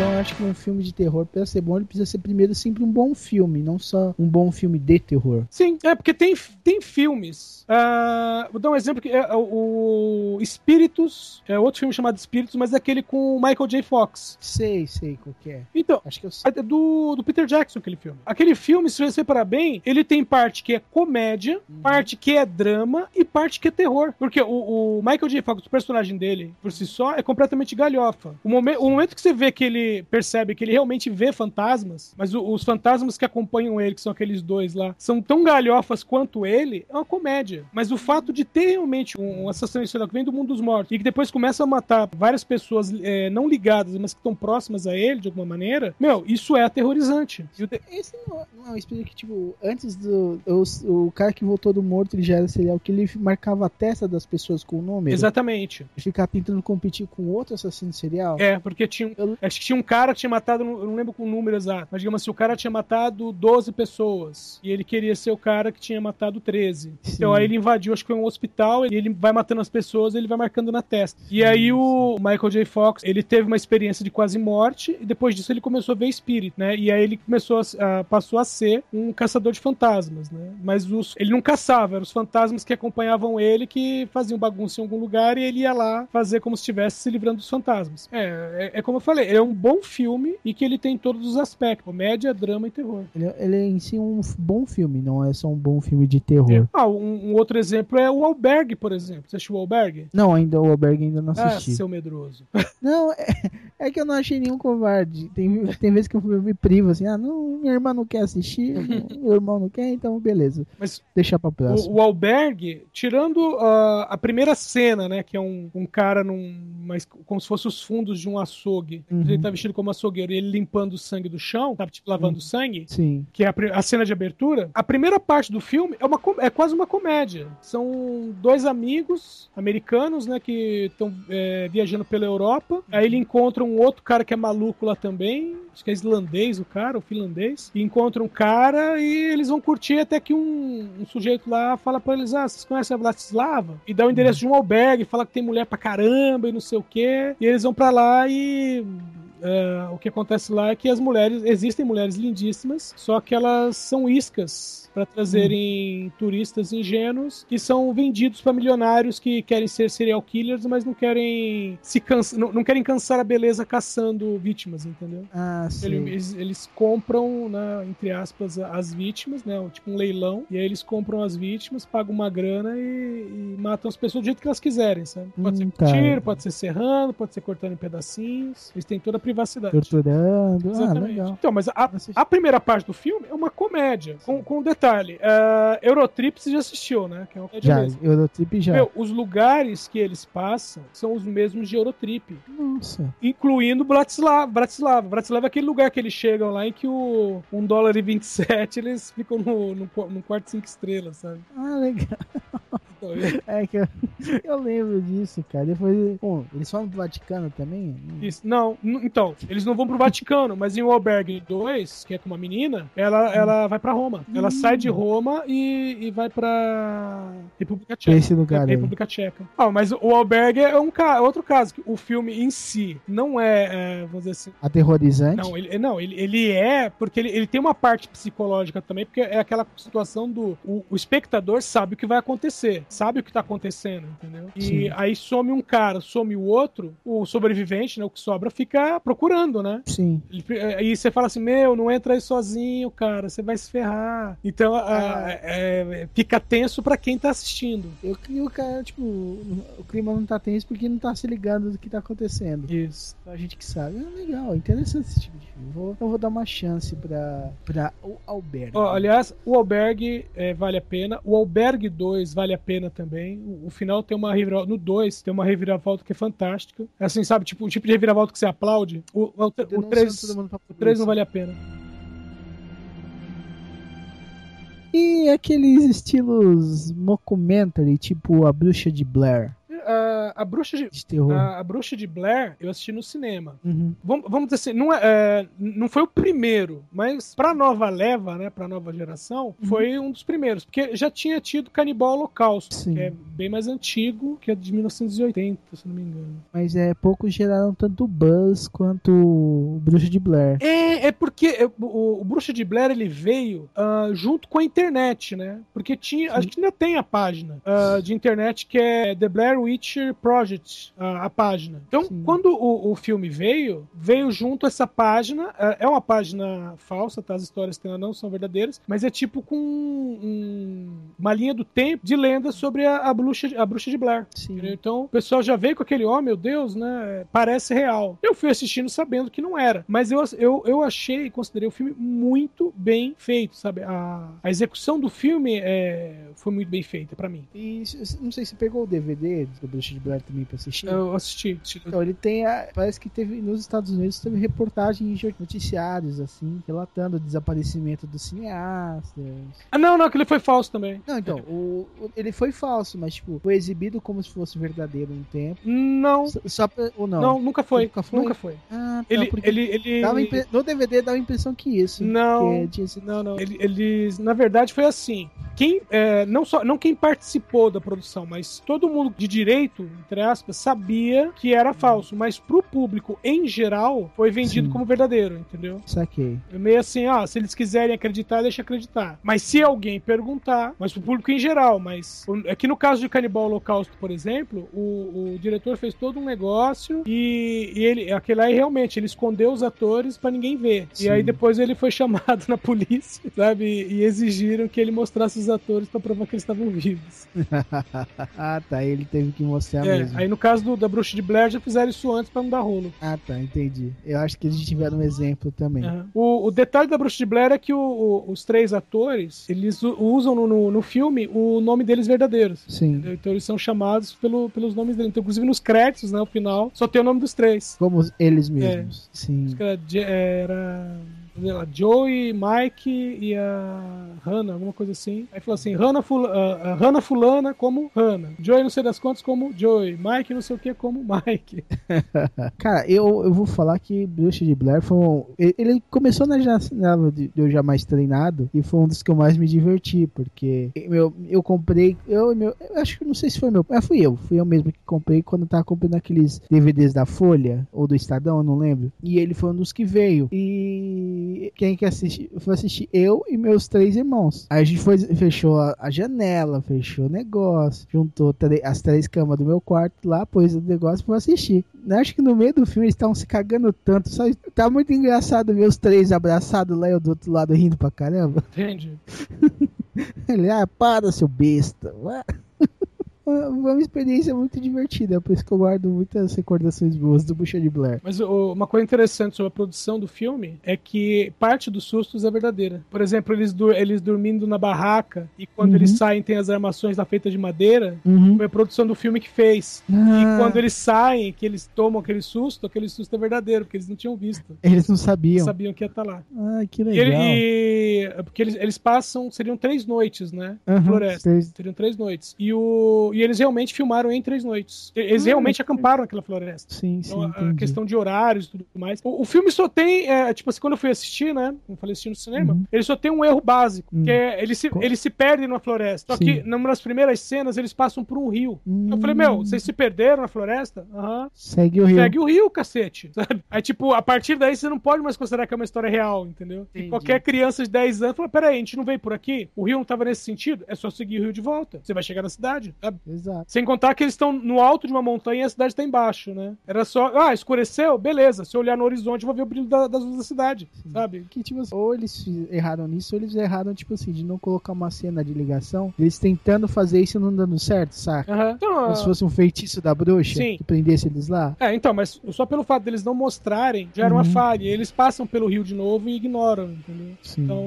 [SPEAKER 1] Então eu acho que um filme de terror, pra ser bom, ele precisa ser primeiro sempre um bom filme, não só um bom filme de terror.
[SPEAKER 2] Sim, é porque tem, tem filmes. ah, vou dar um exemplo que é o Espíritos, é outro filme chamado Espíritos, mas é aquele com o Michael J. Fox.
[SPEAKER 1] Sei, sei qual que é.
[SPEAKER 2] Então,
[SPEAKER 1] Acho que eu sei.
[SPEAKER 2] é do, do Peter Jackson, aquele filme. Aquele filme, se você reparar bem, ele tem parte que é comédia, parte que é drama e parte que é terror. Porque o, o Michael J. Fox, o personagem dele, por si só, é completamente galhofa. O, momen- o momento que você vê que ele percebe que ele realmente vê fantasmas, mas o- os fantasmas que acompanham ele, que são aqueles dois lá, são tão galhofas quanto ele, é uma comédia. Mas o fato de ter realmente um, um assassino serial que vem do mundo dos mortos e que depois começa a matar várias pessoas é, não ligadas, mas que estão próximas a ele de alguma maneira, meu, isso é aterrorizante.
[SPEAKER 1] Esse não, não é um espírito que, tipo, antes do. O, o cara que voltou do morto, ele já era serial, que ele marcava a testa das pessoas com o número.
[SPEAKER 2] Exatamente.
[SPEAKER 1] E ficava tentando competir com outro assassino serial.
[SPEAKER 2] É, porque tinha,
[SPEAKER 1] Eu-
[SPEAKER 2] acho que tinha um cara que tinha matado, eu não lembro com o número exato, mas digamos assim, o cara tinha matado 12 pessoas e ele queria ser o cara que tinha matado 13.
[SPEAKER 1] Sim.
[SPEAKER 2] Então aí ele invadiu, acho que foi um hospital, e ele vai matando as pessoas, ele vai marcando na testa. E aí o Michael J. Fox, ele teve uma experiência de quase morte e depois disso ele começou a ver espírito, né? E aí ele começou a, a- passou a ser um caçador de fantasmas, né? Mas os, ele não caçava, eram os fantasmas que acompanhavam ele que faziam bagunça em algum lugar e ele ia lá fazer como se estivesse se livrando dos fantasmas. É, é, é como eu falei, ele é um bom filme e que ele tem todos os aspectos: comédia, drama e terror.
[SPEAKER 1] Ele, ele é em si um bom filme, não é só um bom filme de terror.
[SPEAKER 2] É. Ah, um, um outro exemplo é o Albergue, por exemplo. Você assistiu o Albergue?
[SPEAKER 1] Não, ainda o Albergue ainda não
[SPEAKER 2] Ah,
[SPEAKER 1] assisti.
[SPEAKER 2] seu medroso.
[SPEAKER 1] Não, é, é que eu não achei nenhum covarde. Tem, tem vezes que eu me privo assim, ah, não, minha irmã não quer assistir, meu irmão não quer, então beleza.
[SPEAKER 2] Mas
[SPEAKER 1] Deixar pra próxima.
[SPEAKER 2] O, o albergue, tirando ah, a primeira cena, né? Que é um, um cara num. Mas, como se fosse os fundos de um açougue.
[SPEAKER 1] Uhum.
[SPEAKER 2] Ele tá vestido como açougueiro e ele limpando o sangue do chão, tá tipo lavando
[SPEAKER 1] Uhum.
[SPEAKER 2] sangue.
[SPEAKER 1] Sim.
[SPEAKER 2] Que é a, a cena de abertura. A primeira parte do filme é, uma, é quase uma comédia. São dois amigos americanos, né? Que estão viajando pela Europa. Aí ele encontra um outro cara que é maluco lá também. Acho que é islandês o cara, ou finlandês. E encontra um cara e eles vão curtir até que um, um sujeito lá fala pra eles: Ah, vocês conhecem a Vlastislava? E dá o endereço de um albergue, fala que tem mulher pra caramba e não sei o quê. E eles vão pra lá e é, o que acontece lá é que as mulheres, existem mulheres lindíssimas, só que elas são iscas para trazerem hum. turistas ingênuos que são vendidos para milionários que querem ser serial killers, mas não querem se cansa, não, não, querem cansar a beleza caçando vítimas, entendeu?
[SPEAKER 1] Ah, sim.
[SPEAKER 2] Eles, eles compram, né, entre aspas, as vítimas, né? Tipo um leilão, e aí eles compram as vítimas, pagam uma grana e, e matam as pessoas do jeito que elas quiserem, sabe? Pode hum, ser com tiro, pode ser serrando, pode ser cortando em pedacinhos. Eles têm toda a privacidade.
[SPEAKER 1] Torturando. Ah, Exatamente. Ah, legal.
[SPEAKER 2] Então, mas a, a primeira parte do filme é uma comédia, com, com detalhe, uh, Eurotrip você já assistiu, né?
[SPEAKER 1] Que é uma já, mesmo. Eurotrip já. Meu,
[SPEAKER 2] os lugares que eles passam são os mesmos de Eurotrip.
[SPEAKER 1] Nossa.
[SPEAKER 2] Incluindo Bratislava. Bratislava. Bratislava é aquele lugar que eles chegam lá em que o 1 dólar e 27 eles ficam no, no, no quarto 5 estrelas, sabe?
[SPEAKER 1] Ah, legal. É que eu, eu, lembro disso, cara. Depois, bom, eles falam do Vaticano também?
[SPEAKER 2] Isso, não, então, eles não vão pro Vaticano, mas em o Albergue 2, que é com uma menina, ela, ela vai pra Roma. Ela hum. sai de Roma e, e vai pra República Tcheca.
[SPEAKER 1] Esse lugar
[SPEAKER 2] é, República Tcheca. Ah, mas o Albergue é um ca... outro caso. O filme em si não é, é vamos dizer assim...
[SPEAKER 1] Aterrorizante?
[SPEAKER 2] Não, ele, não, ele, ele é, porque ele, ele tem uma parte psicológica também, porque é aquela situação do... O, o espectador sabe o que vai acontecer sabe o que tá acontecendo, entendeu? E Sim. aí some um cara, some o outro, o sobrevivente, né, o que sobra, fica procurando, né?
[SPEAKER 1] Sim.
[SPEAKER 2] Aí você fala assim, meu, não entra aí sozinho, cara, você vai se ferrar. Então, ah. é, fica tenso para quem tá assistindo.
[SPEAKER 1] Eu crio o cara, tipo, o clima não tá tenso porque não tá se ligando do que tá acontecendo.
[SPEAKER 2] Isso.
[SPEAKER 1] A gente que sabe. É legal, interessante esse tipo de. Vou, eu vou dar uma chance pra, pra o Albergue.
[SPEAKER 2] Oh, aliás, o Albergue é, vale a pena. O Albergue 2 vale a pena também. O, o final tem uma reviravolta. No 2 tem uma reviravolta que é fantástica. É assim, sabe? Tipo, o tipo de reviravolta que você aplaude. O 3 o, o, três, o três não vale a pena.
[SPEAKER 1] E aqueles estilos mockumentary, tipo A Bruxa de Blair?
[SPEAKER 2] A, a bruxa de,
[SPEAKER 1] de
[SPEAKER 2] a, a, bruxa de Blair eu assisti no cinema.
[SPEAKER 1] Uhum.
[SPEAKER 2] Vamos, vamos dizer assim, não, é, é, não foi o primeiro, mas pra nova leva, né, pra nova geração, uhum. foi um dos primeiros, porque já tinha tido Canibal Holocausto, Sim. que é bem mais antigo, que é de 1980, se não me engano.
[SPEAKER 1] Mas é, poucos geraram tanto buzz quanto o Bruxa de Blair.
[SPEAKER 2] É, é porque o, o Bruxa de Blair ele veio uh, junto com a internet, né? Porque tinha, Sim. acho que ainda tem a página uh, de internet que é The Blair Witch Witcher Project, a, a página. Então, Sim. quando o, o, filme veio, veio junto essa página. É, é uma página falsa, tá? As histórias que ela não são verdadeiras, mas é tipo com um, uma linha do tempo de lenda sobre a, a, bruxa, a bruxa de Blair. Então, o pessoal já veio com aquele, ó, oh, meu Deus, né? Parece real. Eu fui assistindo sabendo que não era, mas eu, eu, eu achei, considerei o filme muito bem feito, sabe? A, a execução do filme é, foi muito bem feita para mim.
[SPEAKER 1] E não sei se pegou o DVD do Bruxa de Blair também pra assistir?
[SPEAKER 2] Eu assisti.
[SPEAKER 1] Então, ele tem. A, parece que teve nos Estados Unidos teve reportagens de noticiários, assim, relatando o desaparecimento dos cineastas.
[SPEAKER 2] Ah, não, não, aquele foi falso também.
[SPEAKER 1] Não, então, o, o, ele foi falso, mas, tipo, foi exibido como se fosse verdadeiro um tempo.
[SPEAKER 2] Não.
[SPEAKER 1] Só, só pra, ou não?
[SPEAKER 2] Não, nunca foi.
[SPEAKER 1] Nunca foi?
[SPEAKER 2] Nunca foi.
[SPEAKER 1] Ah, tá, ele, ele, ele... Impre... No DVD dava a impressão que isso.
[SPEAKER 2] Não, que sido... não, não. Ele, eles, na verdade, foi assim. Quem, é, não só, não quem participou da produção, mas todo mundo de direito direito, entre aspas, sabia que era falso, mas pro público em geral foi vendido Sim. como verdadeiro, entendeu?
[SPEAKER 1] Saquei.
[SPEAKER 2] É meio assim, ah, se eles quiserem acreditar, deixa acreditar. Mas se alguém perguntar, mas pro público em geral, mas aqui é no caso de Canibal Holocausto, por exemplo, o, o diretor fez todo um negócio e, e ele, aquele aí realmente, ele escondeu os atores para ninguém ver. Sim. E aí depois ele foi chamado na polícia, sabe? E exigiram que ele mostrasse os atores para provar que eles estavam vivos.
[SPEAKER 1] ah, tá. Ele teve que que mostrar
[SPEAKER 2] é,
[SPEAKER 1] mesmo.
[SPEAKER 2] Aí no caso do, da Bruxa de Blair já fizeram isso antes pra não dar rolo.
[SPEAKER 1] Ah, tá, entendi. Eu acho que eles tiveram um exemplo também.
[SPEAKER 2] Uhum. O, o, detalhe da Bruxa de Blair é que o, o, os três atores, eles usam no, no, no, filme o nome deles verdadeiros.
[SPEAKER 1] Sim.
[SPEAKER 2] Entendeu? Então eles são chamados pelo, pelos nomes deles. Então, inclusive nos créditos, né, no final, só tem o nome dos três.
[SPEAKER 1] Como eles mesmos.
[SPEAKER 2] É.
[SPEAKER 1] Sim.
[SPEAKER 2] Era lá, Joey, Mike e a Hannah, alguma coisa assim. Aí falou assim: Hannah, fula, uh, Hannah Fulana como Hannah. Joey, não sei das contas, como Joey. Mike, não sei o que, como Mike.
[SPEAKER 1] Cara, eu, eu vou falar que Bruxa de Blair foi um, Ele começou na janela de eu já mais treinado e foi um dos que eu mais me diverti, porque eu, eu comprei. Eu, meu, eu acho que não sei se foi meu. Ah, fui eu. Fui eu mesmo que comprei quando eu tava comprando aqueles DVDs da Folha ou do Estadão, eu não lembro. E ele foi um dos que veio. E quem quer assistir? Foi assistir eu e meus três irmãos. Aí a gente foi, fechou a, a janela, fechou o negócio, juntou as três camas do meu quarto lá, pôs o negócio e foi assistir. Eu acho que no meio do filme eles estavam se cagando tanto. Só, tá muito engraçado ver os três abraçados lá e eu do outro lado rindo pra caramba.
[SPEAKER 2] Entendi.
[SPEAKER 1] Ele, ah, para, seu besta. uma experiência muito divertida, por isso que eu guardo muitas recordações boas do Bucha de Blair.
[SPEAKER 2] Mas uma coisa interessante sobre a produção do filme é que parte dos sustos é verdadeira. Por exemplo, eles, eles dormindo na barraca e quando uhum. eles saem tem as armações da feita de madeira, uhum. foi a produção do filme que fez. Ah. E quando eles saem, que eles tomam aquele susto, aquele susto é verdadeiro, porque eles não tinham visto.
[SPEAKER 1] Eles não sabiam. Eles
[SPEAKER 2] sabiam que ia estar tá lá.
[SPEAKER 1] Ah, que legal.
[SPEAKER 2] E, e, porque eles, eles passam, seriam três noites, né? Uhum, floresta. Três. Seriam três noites. E o, e eles realmente filmaram em três noites. Eles hum, realmente acamparam naquela floresta.
[SPEAKER 1] Sim, sim. Então,
[SPEAKER 2] a questão de horários e tudo mais. O, o, filme só tem, é, tipo assim, quando eu fui assistir, né? Como falei assistir no cinema, uhum. ele só tem um erro básico, uhum. que é eles se, eles se perdem na floresta. Só sim. que numa das primeiras cenas eles passam por um rio. Uhum. Eu falei, meu, vocês se perderam na floresta? Aham.
[SPEAKER 1] Segue o rio.
[SPEAKER 2] Segue o rio, cacete. Sabe? Aí, tipo, a partir daí você não pode mais considerar que é uma história real, entendeu? E qualquer criança de 10 anos fala, peraí, a gente não veio por aqui? O rio não tava nesse sentido? É só seguir o rio de volta. Você vai chegar na cidade, sabe?
[SPEAKER 1] Exato.
[SPEAKER 2] Sem contar que eles estão no alto de uma montanha e a cidade está embaixo, né? Era só, ah, escureceu? Beleza. Se eu olhar no horizonte, eu vou ver o brilho da, das luzes da cidade, Sim. sabe?
[SPEAKER 1] Que, tipo, ou eles erraram nisso, ou eles erraram, tipo assim, de não colocar uma cena de ligação, eles tentando fazer isso e não dando certo, saca?
[SPEAKER 2] Uhum. Então,
[SPEAKER 1] Como se fosse um feitiço da bruxa
[SPEAKER 2] Sim.
[SPEAKER 1] que prendesse eles lá.
[SPEAKER 2] É, então, mas só pelo fato deles não mostrarem, já era uhum. uma falha. Eles passam pelo rio de novo e ignoram, entendeu? Sim. Então,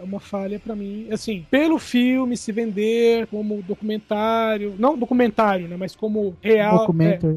[SPEAKER 2] é uma falha para mim. Assim, pelo filme se vender como documentário, não documentário, né, mas como real.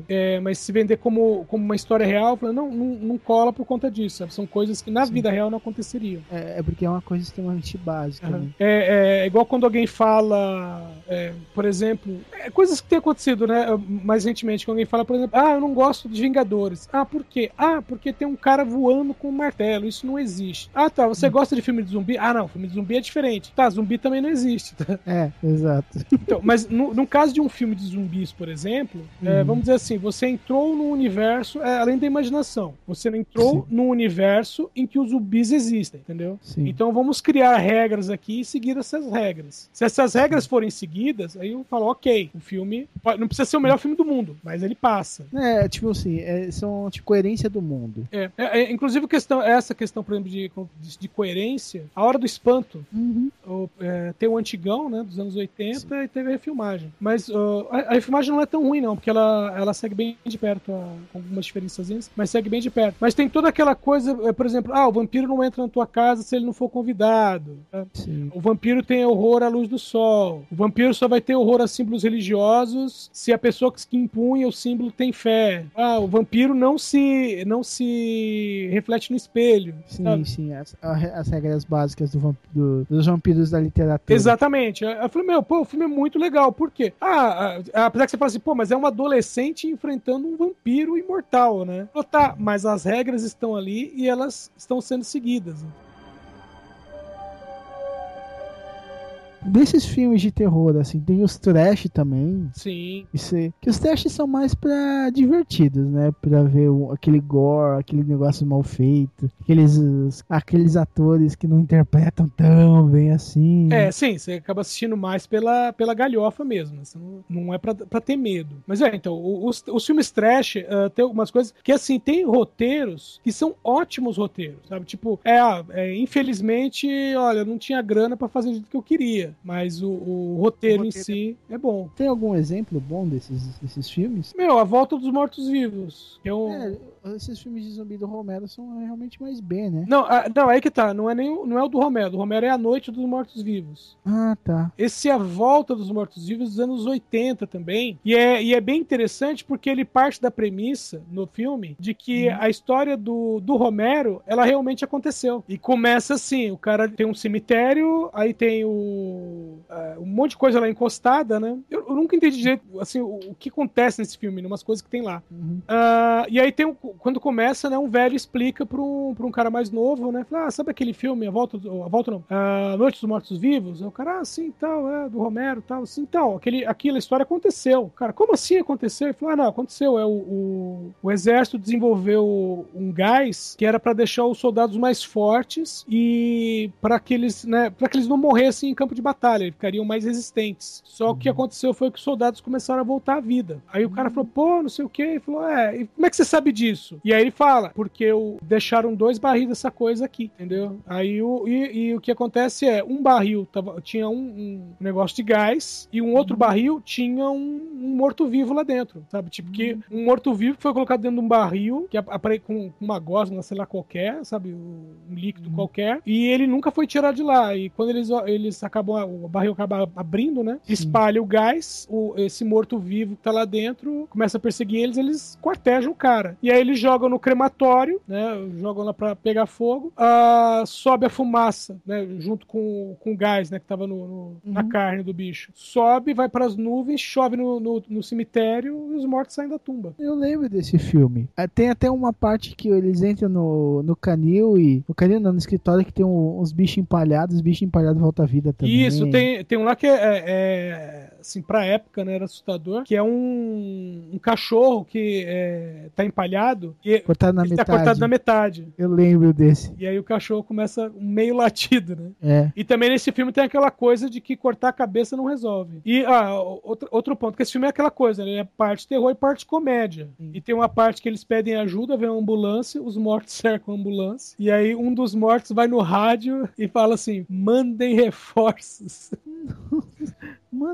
[SPEAKER 2] É, é, mas se vender como, como uma história real, não, não, não cola por conta disso. Sabe? São coisas que na Sim. vida real não aconteceriam.
[SPEAKER 1] É, é, porque é uma coisa extremamente básica. Uhum. Né?
[SPEAKER 2] É, é, igual quando alguém fala, é, por exemplo, é, coisas que têm acontecido, né? Mais recentemente, quando alguém fala, por exemplo, ah, eu não gosto de Vingadores. Ah, por quê? Ah, porque tem um cara voando com um martelo. Isso não existe. Ah, tá. Você hum. gosta de filme de zumbi? Ah, não. Filme de zumbi é diferente. Tá, zumbi também não existe. Tá?
[SPEAKER 1] É, exato.
[SPEAKER 2] Então, mas no, no caso de um filme de zumbis, por exemplo, exemplo, é, uhum. vamos dizer assim, você entrou no universo, é, além da imaginação, você entrou Sim. num universo em que os zumbis existem, entendeu? Sim. Então vamos criar regras aqui e seguir essas regras. Se essas regras forem seguidas, aí eu falo, ok, o filme não precisa ser o melhor filme do mundo, mas ele passa.
[SPEAKER 1] É, tipo assim, é, são tipo coerência do mundo.
[SPEAKER 2] É, é, é inclusive questão, essa questão, por exemplo, de, de, de coerência, a hora do espanto,
[SPEAKER 1] uhum.
[SPEAKER 2] o, é, tem o antigão, né, dos anos 80 Sim. e teve a refilmagem. Mas uh, a, a refilmagem não é tão ruim, não, porque ela, ela segue bem de perto, com algumas diferenças, mas segue bem de perto. Mas tem toda aquela coisa, é, por exemplo, ah, o vampiro não entra na tua casa se ele não for convidado. Tá? O vampiro tem horror à luz do sol. O vampiro só vai ter horror a símbolos religiosos se a pessoa que impunha o símbolo tem fé. Ah, o vampiro não se não se reflete no espelho.
[SPEAKER 1] Sim, sabe? sim, as, as regras básicas do, do, dos vampiros da literatura.
[SPEAKER 2] Exatamente. Eu falei, meu, pô, o filme é muito legal. Por quê? Ah, apesar que você fala assim, pô, mas é uma adolescente enfrentando um vampiro imortal, né? Tá, mas as regras estão ali e elas estão sendo seguidas.
[SPEAKER 1] Desses filmes de terror, assim, tem os trash também.
[SPEAKER 2] Sim.
[SPEAKER 1] Isso, que os trash são mais pra divertidos, né? Pra ver o, aquele gore, aquele negócio mal feito, aqueles, aqueles atores que não interpretam tão bem assim.
[SPEAKER 2] É, sim, você acaba assistindo mais pela, pela galhofa mesmo. Né? Não, não é pra, pra ter medo. Mas é, então, os, os filmes trash uh, tem algumas coisas que, assim, tem roteiros que são ótimos roteiros, sabe? Tipo, é, é infelizmente, olha, não tinha grana para fazer do que eu queria. Mas o, o roteiro
[SPEAKER 1] O
[SPEAKER 2] em
[SPEAKER 1] roteiro
[SPEAKER 2] si é bom.
[SPEAKER 1] Tem algum exemplo bom desses, desses filmes?
[SPEAKER 2] Meu, A Volta dos Mortos-Vivos. que É um...
[SPEAKER 1] É, esses filmes de zumbi do Romero são realmente mais B, né?
[SPEAKER 2] Não, ah, não, aí que tá. Não é, nem, o- não é o do Romero. O Romero é A Noite dos Mortos-Vivos.
[SPEAKER 1] Ah, tá.
[SPEAKER 2] Esse é a volta dos mortos-vivos dos anos 80 também. E é, e é bem interessante porque ele parte da premissa no filme de que a história do, do Romero, ela realmente aconteceu. E começa assim: o cara tem um cemitério, aí tem o. ah, um monte de coisa lá encostada, né? Eu, eu nunca entendi direito assim, o, o que acontece nesse filme, umas coisas que tem lá.
[SPEAKER 1] Uhum.
[SPEAKER 2] Ah, e aí tem um- quando começa, né, um velho explica para um, pra um cara mais novo, né? Fala, ah, sabe aquele filme, A Volta, do- a volta não, a Noite dos Mortos Vivos? Aí O cara, ah, sim, tal, é, do Romero, tal, assim, tal, aquele, aquela história aconteceu. Cara, como assim aconteceu? Ele falou, ah, não, aconteceu, é o, o, o exército desenvolveu um gás que era para deixar os soldados mais fortes e para que eles, né, para que eles não morressem em campo de batalha, eles ficariam mais resistentes. Só que o que aconteceu foi que os soldados começaram a voltar à vida. Aí o cara falou, pô, não sei o que, ele falou, é, e como é que você sabe disso? E aí ele fala, porque eu deixaram dois barris dessa coisa aqui, entendeu? Aí o, e, e o que acontece é, um barril tava, tinha um, um negócio de gás e um outro barril tinha um, um morto-vivo lá dentro, sabe? Tipo que um morto-vivo foi colocado dentro de um barril que apare com uma gosma, sei lá, qualquer, sabe? Um líquido qualquer, e ele nunca foi tirado de lá. E quando eles, eles acabam, o barril acaba abrindo, né? Espalha o gás, o, esse morto-vivo que tá lá dentro começa a perseguir eles, eles quartejam o cara. E aí eles jogam no crematório, né? Jogam lá pra pegar fogo, ah, sobe a fumaça, né? Junto com, com o gás, né? Que tava no, no- na carne do bicho. Sobe, vai pras nuvens, chove no, no, no cemitério e os mortos saem da tumba.
[SPEAKER 1] Eu lembro desse filme. Ah, Tem até uma parte que eles entram no, no canil e. No canil não, no escritório que tem um- uns bichos empalhados, os bichos empalhados voltam à vida também.
[SPEAKER 2] Isso, tem, tem um lá que é, é- é, assim, pra época, né, era assustador, que é um, um cachorro que é, tá empalhado e
[SPEAKER 1] Cortado na
[SPEAKER 2] ele
[SPEAKER 1] metade.
[SPEAKER 2] tá cortado na metade.
[SPEAKER 1] Eu lembro desse.
[SPEAKER 2] E aí o cachorro começa um meio latido, né?
[SPEAKER 1] É.
[SPEAKER 2] E também nesse filme tem aquela coisa de que cortar a cabeça não resolve. E ah, outro, outro ponto, que esse filme é aquela coisa, né? É parte terror e parte comédia.
[SPEAKER 1] Sim.
[SPEAKER 2] E tem uma parte que eles pedem ajuda, vem uma ambulância, os mortos cercam a ambulância. E aí um dos mortos vai no rádio e fala assim: mandem reforços.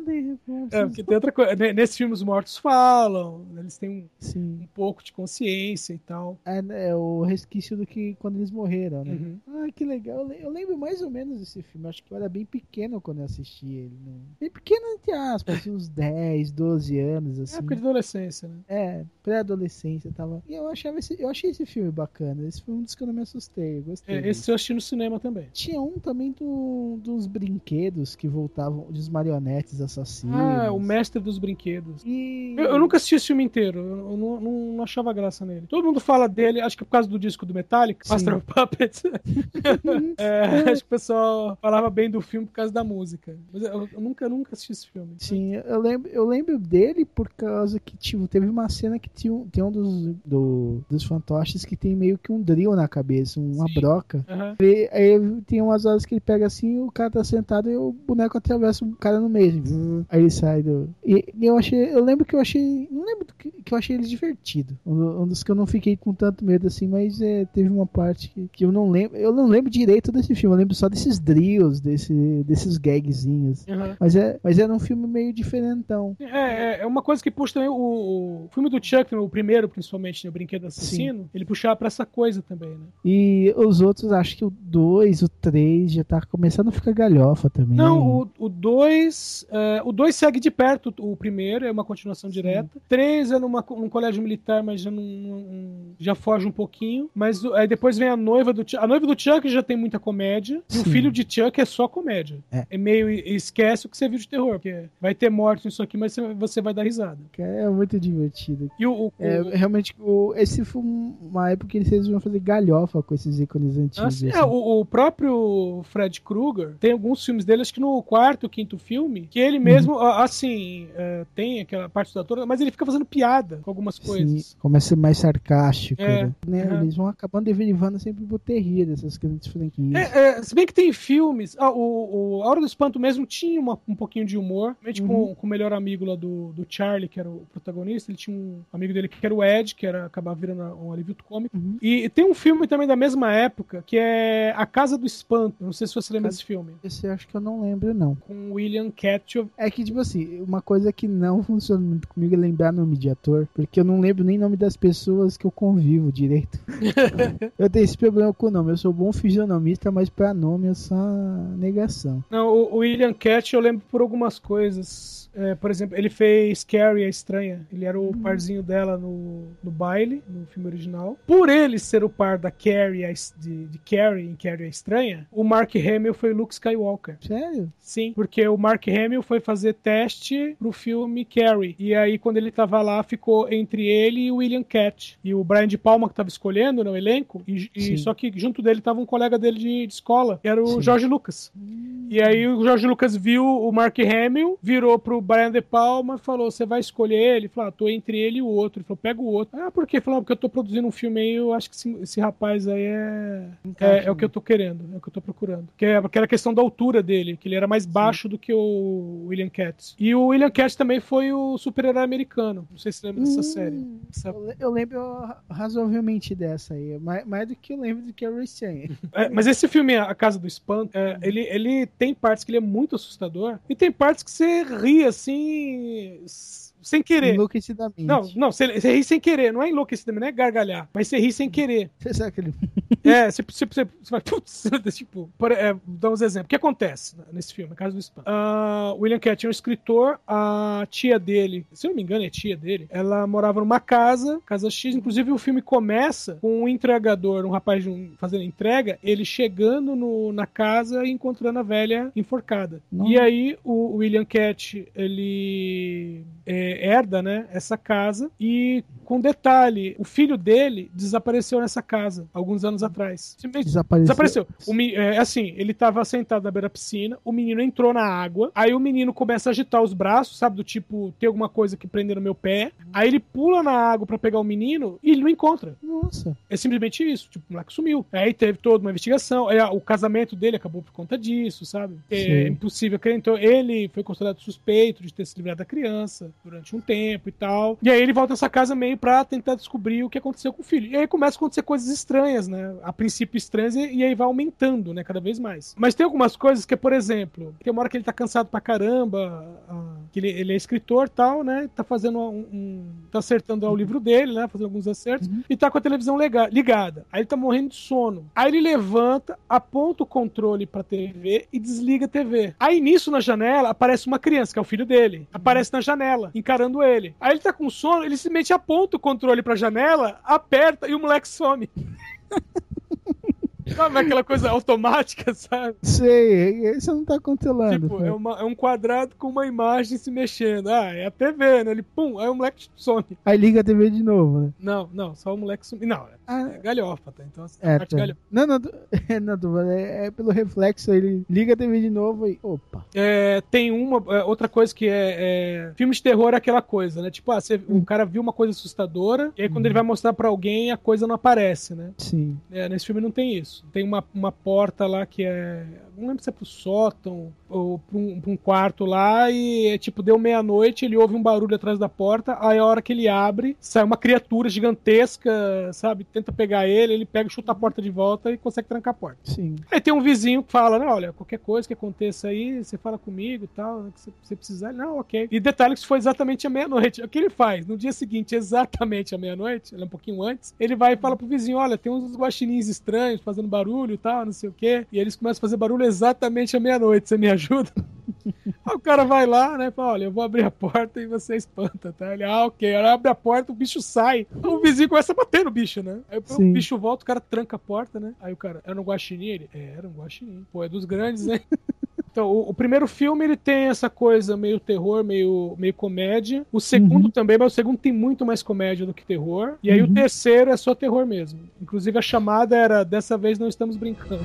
[SPEAKER 1] Reforços.
[SPEAKER 2] É, porque tem outra coisa. né, Nesse filme os mortos falam, eles têm um,
[SPEAKER 1] Sim.
[SPEAKER 2] um pouco de consciência e tal.
[SPEAKER 1] É, é o resquício do que quando eles morreram, né?
[SPEAKER 2] Uhum.
[SPEAKER 1] Ah, que legal. Eu le- Eu lembro mais ou menos desse filme. Acho que eu era bem pequeno quando eu assisti ele. Né? Bem pequeno, entre aspas, assim, uns 10, 12 anos,
[SPEAKER 2] É
[SPEAKER 1] assim.
[SPEAKER 2] época de adolescência, né?
[SPEAKER 1] É, pré-adolescência tava. E eu achava esse, eu achei esse filme bacana. Esse foi um dos que eu não me assustei. Eu gostei.
[SPEAKER 2] É, esse eu assisti no cinema também.
[SPEAKER 1] Tinha um também do, dos brinquedos que voltavam, dos marionetes assassinos.
[SPEAKER 2] Ah, o mestre dos brinquedos.
[SPEAKER 1] E...
[SPEAKER 2] Eu, eu nunca assisti esse filme inteiro, eu, não, não- não achava graça nele. Todo mundo fala dele, acho que é por causa do disco do Metallica,
[SPEAKER 1] Sim.
[SPEAKER 2] Master of Puppets. É, acho que o pessoal falava bem do filme por causa da música. Mas eu, eu nunca, nunca assisti esse filme.
[SPEAKER 1] Sim, eu lembro, eu lembro dele por causa que tipo, teve uma cena que tinha, tem um dos, do- dos fantoches que tem meio que um drill na cabeça, uma
[SPEAKER 2] Sim.
[SPEAKER 1] broca.
[SPEAKER 2] Aham.
[SPEAKER 1] Ele- aí tem umas horas que ele pega assim, o cara tá sentado e o boneco atravessa o cara no meio. assim, Aí ele sai do. E, e eu achei. Eu lembro que eu achei. Não lembro que, que eu achei ele divertido. Um, um dos que eu não fiquei com tanto medo assim, mas é, teve uma parte que, que eu não lembro. Eu não lembro direito desse filme, eu lembro só desses drills, desse, desses gagzinhos.
[SPEAKER 2] Aham.
[SPEAKER 1] Mas, é, mas era um filme meio diferentão.
[SPEAKER 2] É, é, é uma coisa que puxa também o, o filme do Chuck, o primeiro principalmente, né, o Brinquedo Assassino, ele puxava pra essa coisa também, né?
[SPEAKER 1] E os outros, acho que o 2, o 3 já tá começando a ficar galhofa também.
[SPEAKER 2] Não, o 2. O 2 segue de perto o primeiro, é uma continuação direta. 3 é numa, num colégio militar, mas já não- já foge um pouquinho. Mas aí depois vem a noiva do Chuck. A noiva do Chuck já tem muita comédia. E o
[SPEAKER 1] Sim.
[SPEAKER 2] filho de Chuck é só comédia.
[SPEAKER 1] É.
[SPEAKER 2] meio. Esquece o que você viu de terror, porque vai ter morte nisso aqui, mas você, vai dar risada.
[SPEAKER 1] É muito divertido.
[SPEAKER 2] E o. o-
[SPEAKER 1] É,
[SPEAKER 2] o-
[SPEAKER 1] realmente, o, esse foi uma época que eles iam fazer galhofa com esses ícones antigos.
[SPEAKER 2] assim,
[SPEAKER 1] assim.
[SPEAKER 2] é, o, o próprio Fred Krueger tem alguns filmes dele, acho que no quarto, quinto filme, Que ele mesmo, a- assim, é, tem aquela parte da ator, mas ele fica fazendo piada com algumas coisas.
[SPEAKER 1] Sim, começa a ser mais sarcástico.
[SPEAKER 2] É,
[SPEAKER 1] né?
[SPEAKER 2] aham.
[SPEAKER 1] Eles vão acabando derivando sempre pro terrir dessas grandes franquias.
[SPEAKER 2] É, é, se bem que tem filmes. ah, o, o A Hora do Espanto mesmo tinha uma- um pouquinho de humor. Principalmente com, com o melhor amigo lá do, do Charlie, que era o protagonista. Ele tinha um amigo dele que era o Ed, que era acabava virando um alívio cômico.
[SPEAKER 1] Uhum.
[SPEAKER 2] E tem um filme também da mesma época, que é A Casa do Espanto. Não sei se você lembra
[SPEAKER 1] Casa-
[SPEAKER 2] desse filme.
[SPEAKER 1] Esse eu acho que eu não lembro, não.
[SPEAKER 2] Com William Ketchum.
[SPEAKER 1] É que, tipo assim, uma coisa que não funciona muito comigo é lembrar nome de ator, porque eu não lembro nem nome das pessoas que eu convivo direito. eu tenho esse problema com o nome. Eu sou bom fisionomista, mas pra nome eu sou uma negação.
[SPEAKER 2] Não, o, o William Ketchum eu lembro por algumas coisas. É, por exemplo, ele fez Carrie a Estranha. Ele era o parzinho dela no, no baile, no filme original. Por ele ser o par da Carrie, a de, de Carrie em Carrie a Estranha, o Mark Hamill foi o Luke Skywalker.
[SPEAKER 1] Sério?
[SPEAKER 2] Sim, porque o Mark Hamill foi fazer teste pro filme Carrie. E aí, quando ele tava lá, ficou entre ele e o William Cat. E o Brian de Palma que tava escolhendo no elenco. E, e
[SPEAKER 1] Sim.
[SPEAKER 2] só que junto dele tava um colega dele de, de escola, que era o
[SPEAKER 1] Sim.
[SPEAKER 2] Jorge Lucas. E aí o Jorge Lucas viu o Mark Hamill, virou pro Brian De Palma e falou: Você vai escolher ele? Ele falou: ah, tô entre ele e o outro. Ele falou: Pega o outro. Ah, por quê? Ele falou: "Ah, Porque eu tô produzindo um filme aí, eu acho que esse, esse rapaz aí é, é, é o que eu tô querendo, é o que eu tô procurando. Que é aquela questão da altura dele, que ele era mais baixo do que o William Katz. E o William Katz também foi o super-herói americano. Não sei se você lembra dessa
[SPEAKER 1] Hum,
[SPEAKER 2] série.
[SPEAKER 1] Eu, eu lembro razoavelmente dessa aí. Mais, mais do que eu lembro do que a Recém.
[SPEAKER 2] É, mas esse filme, A Casa do Espanto, é, ele, ele tem partes que ele é muito assustador e tem partes que você ri assim. Sem querer.
[SPEAKER 1] Enlouquecidamente.
[SPEAKER 2] Não, não, você, você ri sem querer, não é enlouquecimento, não é gargalhar, mas você ri sem querer.
[SPEAKER 1] Você sabe aquele.
[SPEAKER 2] É, você, você, você, você vai, putz, tipo, por, é, vou dar uns exemplos. O que acontece nesse filme, Casa do Espanto? Ah, William Cat é um escritor, a tia dele, se eu não me engano é tia dele, ela morava numa casa, casa X, inclusive o filme começa com um entregador, um rapaz um- fazendo entrega, ele chegando no- na casa e encontrando a velha enforcada.
[SPEAKER 1] Nossa.
[SPEAKER 2] E aí o William Cat, ele é, herda, né, essa casa e com detalhe, o filho dele desapareceu nessa casa alguns anos atrás. Simplesmente
[SPEAKER 1] Desapareceu.
[SPEAKER 2] Desapareceu. O é, assim, ele tava sentado na beira da piscina, o menino entrou na água, aí o menino começa a agitar os braços, sabe? Do tipo, tem alguma coisa que prender no meu pé. Aí ele pula na água pra pegar o menino e ele não encontra.
[SPEAKER 1] Nossa.
[SPEAKER 2] É simplesmente isso. Tipo, o moleque sumiu. Aí teve toda uma investigação. Aí, o casamento dele acabou por conta disso, sabe? É
[SPEAKER 1] Sim.
[SPEAKER 2] impossível crer. Então, ele foi considerado suspeito de ter se livrado da criança durante um tempo e tal. E aí ele volta nessa casa meio pra tentar descobrir o que aconteceu com o filho. E aí começa a acontecer coisas estranhas, né? A princípio estranhas e, aí vai aumentando, né? Cada vez mais. Mas tem algumas coisas que, por exemplo, tem uma hora que ele tá cansado pra caramba, ah, que ele, ele é escritor e tal, né? Tá fazendo um, um- tá acertando lá o livro dele, né? Fazendo alguns acertos.
[SPEAKER 1] Uhum.
[SPEAKER 2] E tá com a televisão lega- ligada. Aí ele tá morrendo de sono. Aí ele levanta, aponta o controle pra TV e desliga a TV. Aí nisso na janela aparece uma criança, que é o filho dele. Aparece na janela, encarando ele. Aí ele tá com sono, ele simplesmente aponta o controle pra janela, aperta e o moleque some. Sabe aquela coisa automática, sabe?
[SPEAKER 1] Sei, você não tá controlando.
[SPEAKER 2] Tipo,
[SPEAKER 1] pô.
[SPEAKER 2] é, uma- é um quadrado com uma imagem se mexendo. Ah, é a TV, né? Ele, pum, aí o moleque some.
[SPEAKER 1] Aí liga a TV de novo, né?
[SPEAKER 2] Não, não, só o moleque some. Não,
[SPEAKER 1] Ah,
[SPEAKER 2] é galhofa, tá? Então, assim,
[SPEAKER 1] é,
[SPEAKER 2] parte
[SPEAKER 1] tá.
[SPEAKER 2] galhofa.
[SPEAKER 1] Não, não, tô- não, tô é, é pelo reflexo, ele liga a TV de novo e. Opa.
[SPEAKER 2] É, tem uma é, outra coisa que é, é, filme de terror é aquela coisa, né? Tipo, ah, você- o cara viu uma coisa assustadora e aí quando ele vai mostrar pra alguém a coisa não aparece, né?
[SPEAKER 1] Sim.
[SPEAKER 2] É, nesse filme não tem isso. Tem uma, uma porta lá que é. Não lembro se é pro sótão ou pra um, pra um quarto lá e é, tipo, deu meia-noite, ele ouve um barulho atrás da porta, aí a hora que ele abre, sai uma criatura gigantesca, sabe? Tenta pegar ele, ele pega, chuta a porta de volta e consegue trancar a porta.
[SPEAKER 1] Sim.
[SPEAKER 2] Aí tem um vizinho que fala, né, olha, qualquer coisa que aconteça aí, você fala comigo e tal, né, que você, você precisar. Não, ok. E detalhe que isso foi exatamente à meia-noite. O que ele faz? No dia seguinte, exatamente à meia-noite, ele é um pouquinho antes, ele vai e fala pro vizinho, olha, tem uns guaxinins estranhos fazendo barulho e tal, não sei o quê. E eles começam a fazer barulho exatamente à meia-noite. Você me ajuda? Aí o cara vai lá, né? Fala, olha, eu vou abrir a porta e você espanta, tá? Ele, ah, ok. Aí abre a porta, o bicho sai. O vizinho começa a bater no bicho, né? Aí
[SPEAKER 1] Sim.
[SPEAKER 2] o bicho volta, o cara tranca a porta, né? Aí o cara, era um guaxinim? Ele, é, era um guaxinim. Pô, é dos grandes, né? Então, o, o primeiro filme, ele tem essa coisa meio terror, meio, meio comédia. O segundo
[SPEAKER 1] Uhum.
[SPEAKER 2] também, mas o segundo tem muito mais comédia do que terror. E aí
[SPEAKER 1] Uhum.
[SPEAKER 2] o terceiro é só terror mesmo. Inclusive a chamada era, dessa vez não estamos brincando.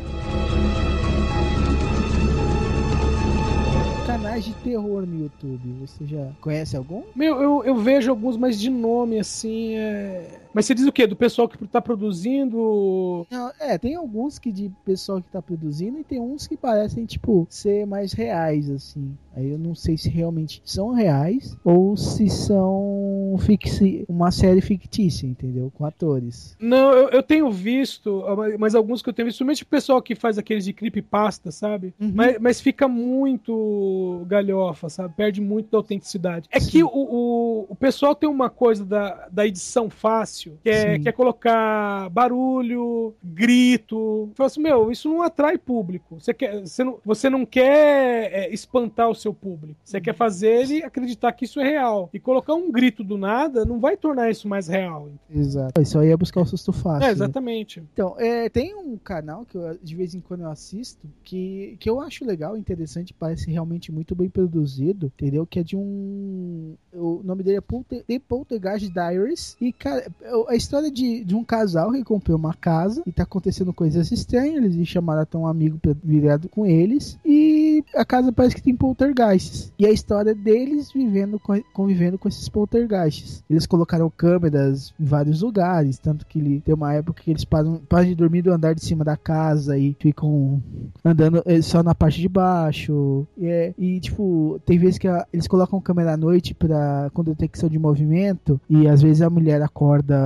[SPEAKER 1] Canais de terror no YouTube. Você já conhece algum?
[SPEAKER 2] Meu, eu, eu vejo alguns, mas de nome, assim, é... Mas você diz o quê? Do pessoal que tá produzindo...
[SPEAKER 1] Não, é, tem alguns que de pessoal que tá produzindo e tem uns que parecem, tipo, ser mais reais, assim. Aí eu não sei se realmente são reais ou se são fixi uma série fictícia, entendeu? Com atores.
[SPEAKER 2] Não, eu, eu tenho visto, mas alguns que eu tenho visto, principalmente o pessoal que faz aqueles de creepypasta, sabe?
[SPEAKER 1] Uhum.
[SPEAKER 2] Mas, mas fica muito galhofa, sabe? Perde muito da autenticidade. É que o, o, o pessoal tem uma coisa da, da edição fácil, que
[SPEAKER 1] Sim.
[SPEAKER 2] que é colocar barulho, grito. Fala assim, meu, isso não atrai público. Você, quer, você, não, você não quer é, espantar o seu público. Você quer fazer ele acreditar que isso é real. E colocar um grito do nada não vai tornar isso mais real.
[SPEAKER 1] Exato. Isso aí é buscar o susto fácil.
[SPEAKER 2] É,
[SPEAKER 1] né?
[SPEAKER 2] exatamente.
[SPEAKER 1] Então, é, tem um canal que eu, de vez em quando eu assisto que, que eu acho legal, interessante, parece realmente muito bem produzido, entendeu? Que é de um. O nome dele é Polter, The Poltergeist Diaries. E, cara, a história de, de um casal que comprou uma casa e tá acontecendo coisas estranhas. Eles chamaram até um amigo pra virado com eles. E a casa parece que tem poltergeists. E a história deles vivendo, co- convivendo com esses poltergeists. Eles colocaram câmeras em vários lugares, tanto que ele, tem uma época que eles param, param de dormir do andar de cima da casa e ficam andando eh, só na parte de baixo. E, é- e, tipo, tem vezes que a- eles colocam câmera à noite pra, com detecção de movimento e às vezes a mulher acorda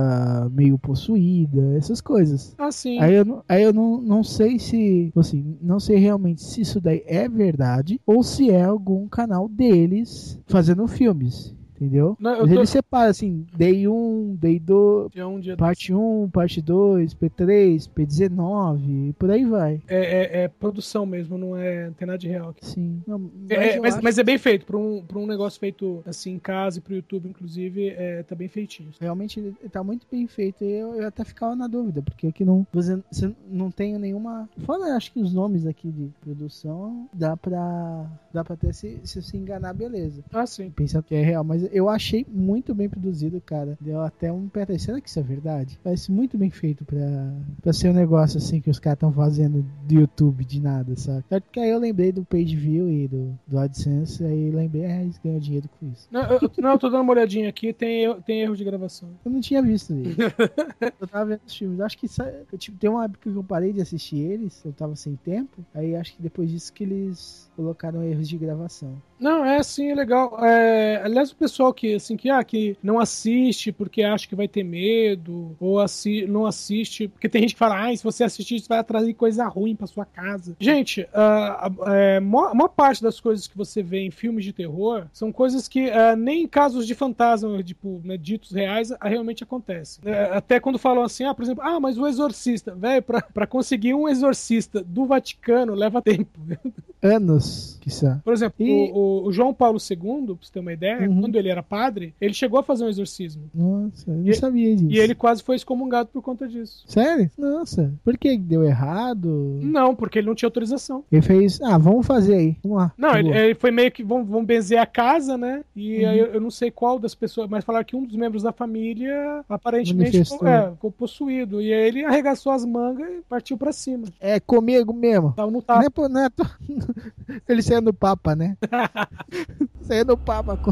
[SPEAKER 1] meio possuída, essas coisas.
[SPEAKER 2] Ah, sim.
[SPEAKER 1] Aí eu, não, aí eu não, não sei se, assim, não sei realmente se isso daí é verdade ou se é algum canal deles fazendo filmes, entendeu?
[SPEAKER 2] Não,
[SPEAKER 1] Mas
[SPEAKER 2] tô-
[SPEAKER 1] ele separa assim, Day 1, Day 2,
[SPEAKER 2] Dia um, dia
[SPEAKER 1] parte 1, parte 2, P3, P19, e por aí vai.
[SPEAKER 2] É, é- é produção mesmo, não é tem nada de real. aqui.
[SPEAKER 1] Sim. Não, mas
[SPEAKER 2] É, é,
[SPEAKER 1] eu
[SPEAKER 2] mas,
[SPEAKER 1] acho
[SPEAKER 2] mas é bem feito. Pra um, pra um negócio feito assim em casa e pro YouTube, inclusive, é, tá bem feitinho.
[SPEAKER 1] Realmente tá muito bem feito e eu, eu até ficava na dúvida, porque aqui não, você, você não tem nenhuma. Fora, acho que os nomes aqui de produção dá pra, dá pra até se, se se enganar, beleza.
[SPEAKER 2] Ah, sim.
[SPEAKER 1] Pensando que é real, mas eu achei muito bem produzido, cara. Deu até um pé será que isso é verdade? Parece muito bem feito pra, pra ser um negócio assim que os caras estão fazendo do YouTube de nada, sabe? Só que aí eu lembrei do page view e do, do AdSense, aí lembrei, ah, eles ganham dinheiro com isso.
[SPEAKER 2] Não, eu, não, eu tô dando uma olhadinha aqui, tem, tem erro de gravação.
[SPEAKER 1] Eu não tinha visto isso. eu tava vendo os filmes. Acho que eu, tipo, tem uma época que eu parei de assistir eles, eu tava sem tempo. Aí acho que depois disso que eles colocaram erros de gravação.
[SPEAKER 2] Não, é sim, é legal. É, aliás, o pessoal que, assim, que, ah, que não assiste porque acha que vai ter medo, ou assi não assiste, porque tem gente que fala, ah, se você assistir, isso vai atrair coisa ruim pra sua casa. Gente, a, a, maior, a maior parte das coisas que você vê em filmes de terror são coisas que ah, nem em casos de fantasma, tipo, né, ditos reais, realmente acontece. É, até quando falam assim, ah, por exemplo, ah, mas o exorcista, velho, pra, pra conseguir um exorcista do Vaticano leva tempo.
[SPEAKER 1] Anos, que.
[SPEAKER 2] Por exemplo,
[SPEAKER 1] E-
[SPEAKER 2] o, o- o João Paulo II, pra você ter uma ideia,
[SPEAKER 1] Uhum.
[SPEAKER 2] quando ele era padre, ele chegou a fazer um exorcismo.
[SPEAKER 1] Nossa, eu não
[SPEAKER 2] E-
[SPEAKER 1] sabia disso.
[SPEAKER 2] E ele quase foi excomungado por conta disso.
[SPEAKER 1] Sério? Nossa, por que deu errado?
[SPEAKER 2] Não, porque ele não tinha autorização.
[SPEAKER 1] Ele fez, ah, vamos fazer aí, vamos lá.
[SPEAKER 2] Não, ele,
[SPEAKER 1] Boa.
[SPEAKER 2] ele foi meio que. Vamos, vamos benzer a casa, né? E
[SPEAKER 1] Uhum.
[SPEAKER 2] aí eu, eu não sei qual das pessoas, mas falaram que um dos membros da família aparentemente ficou, é, ficou possuído. E aí ele arregaçou as mangas e partiu pra cima.
[SPEAKER 1] É comigo mesmo.
[SPEAKER 2] Tava no
[SPEAKER 1] Não
[SPEAKER 2] tapa.
[SPEAKER 1] é, por- não é to- Ele saiu no Papa, né? saiu no Papa com.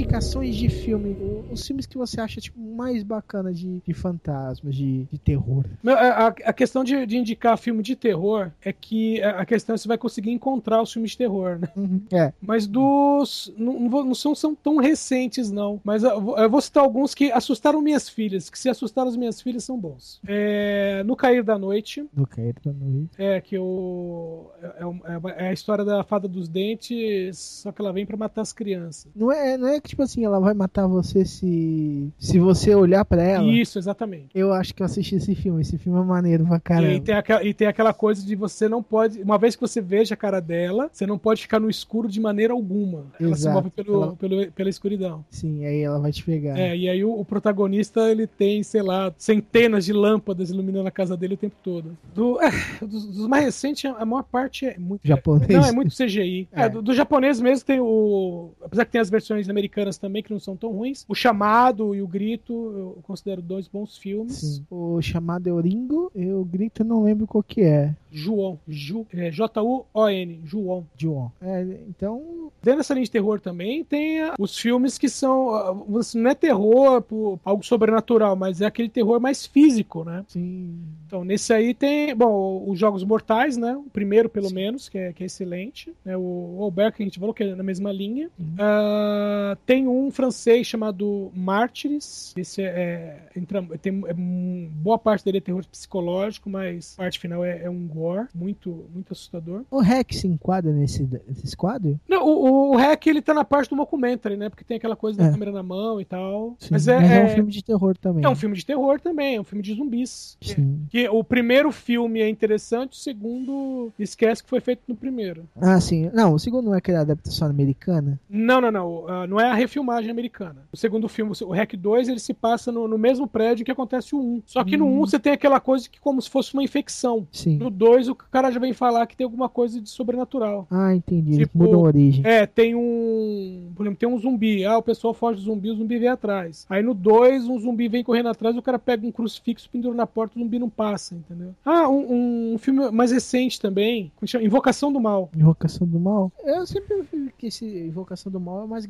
[SPEAKER 1] Indicações de filme. Os filmes que você acha tipo, mais bacana de, de fantasmas, de, de terror.
[SPEAKER 2] Meu, A, a- a questão de, de indicar filme de terror é que a a questão é se você vai conseguir encontrar os filmes de terror, né?
[SPEAKER 1] É,
[SPEAKER 2] Mas dos. Não, não vou- não são, são tão recentes, não. Mas eu vou, eu vou citar alguns que assustaram minhas filhas. Que se assustaram as minhas filhas são bons. É, no Cair da Noite.
[SPEAKER 1] no Cair da Noite.
[SPEAKER 2] É que o. É, é é é a história da fada dos dentes, só que ela vem pra matar as crianças.
[SPEAKER 1] Não é, não é que, tipo assim, ela vai matar você se, se você olhar pra ela.
[SPEAKER 2] Isso, exatamente.
[SPEAKER 1] Eu acho que eu assisti esse filme. Esse filme é maneiro pra
[SPEAKER 2] E,
[SPEAKER 1] caramba.
[SPEAKER 2] tem aquela, e tem aquela coisa de você não pode. Uma vez que você veja a cara dela, você não pode ficar no escuro de maneira alguma. Ela se
[SPEAKER 1] Exato.
[SPEAKER 2] move pelo,
[SPEAKER 1] Ela-
[SPEAKER 2] pelo- pela escuridão.
[SPEAKER 1] Sim, aí ela vai te pegar.
[SPEAKER 2] É, e aí o, o protagonista, ele tem, sei lá, centenas de lâmpadas iluminando a casa dele o tempo todo. Do, é, dos, dos mais recentes, a maior parte é muito...
[SPEAKER 1] Japonês.
[SPEAKER 2] Não, é muito CGI. É,
[SPEAKER 1] É.
[SPEAKER 2] do, do japonês mesmo tem o... Apesar que tem as versões americanas americanas também, que não são tão ruins. O Chamado e o Grito, eu considero dois bons filmes.
[SPEAKER 1] Sim. O chamado é o Ringo e o grito eu não lembro qual que é.
[SPEAKER 2] João, Ju, é, J-U-O-N, João.
[SPEAKER 1] John. É, então.
[SPEAKER 2] Dentro dessa linha de terror também tem ah, os filmes que são. ah, não é terror por algo sobrenatural, mas é aquele terror mais físico, né?
[SPEAKER 1] Sim.
[SPEAKER 2] Então, nesse aí tem, bom, os Jogos Mortais, né? O primeiro, pelo menos, que é, que é excelente. Né? O Alberto, que a gente falou, que é na mesma linha. Ah, tem um francês chamado Mártires. Esse é, é, entra, tem, é, um- boa parte dele é terror psicológico, mas a parte final é, é um gore muito, muito assustador.
[SPEAKER 1] O Rex se enquadra nesse, nesse quadro?
[SPEAKER 2] Não, o, o, Hack, ele tá na parte do mockumentary, né? Porque tem aquela coisa da
[SPEAKER 1] É.
[SPEAKER 2] câmera na mão e tal.
[SPEAKER 1] Sim,
[SPEAKER 2] Mas é,
[SPEAKER 1] um
[SPEAKER 2] é-
[SPEAKER 1] filme de terror também.
[SPEAKER 2] é um filme de terror também, é um filme de zumbis.
[SPEAKER 1] Sim.
[SPEAKER 2] Que o primeiro filme é interessante, o segundo esquece que foi feito no primeiro.
[SPEAKER 1] Ah, sim. Não, o segundo não é aquela adaptação americana?
[SPEAKER 2] Não, não, não. ah, não é a refilmagem americana. O segundo filme, o Hack 2, ele se passa no, no mesmo prédio que acontece o 1. Só que no
[SPEAKER 1] Hum.
[SPEAKER 2] 1 você tem aquela coisa que como se fosse uma infecção.
[SPEAKER 1] Sim.
[SPEAKER 2] No 2 o cara já vem falar que tem alguma coisa de sobrenatural.
[SPEAKER 1] Ah, entendi.
[SPEAKER 2] Tipo,
[SPEAKER 1] mudam a origem.
[SPEAKER 2] É, tem um. Por exemplo, tem um zumbi. Ah, o pessoal foge do zumbi, o zumbi vem atrás. Aí no 2, um zumbi vem correndo atrás, o cara pega um crucifixo, pendura na porta, o zumbi não passa, entendeu? Ah, um, um filme mais recente também? Invocação do Mal.
[SPEAKER 1] Invocação do Mal? Eu sempre vi que esse Invocação do Mal é mais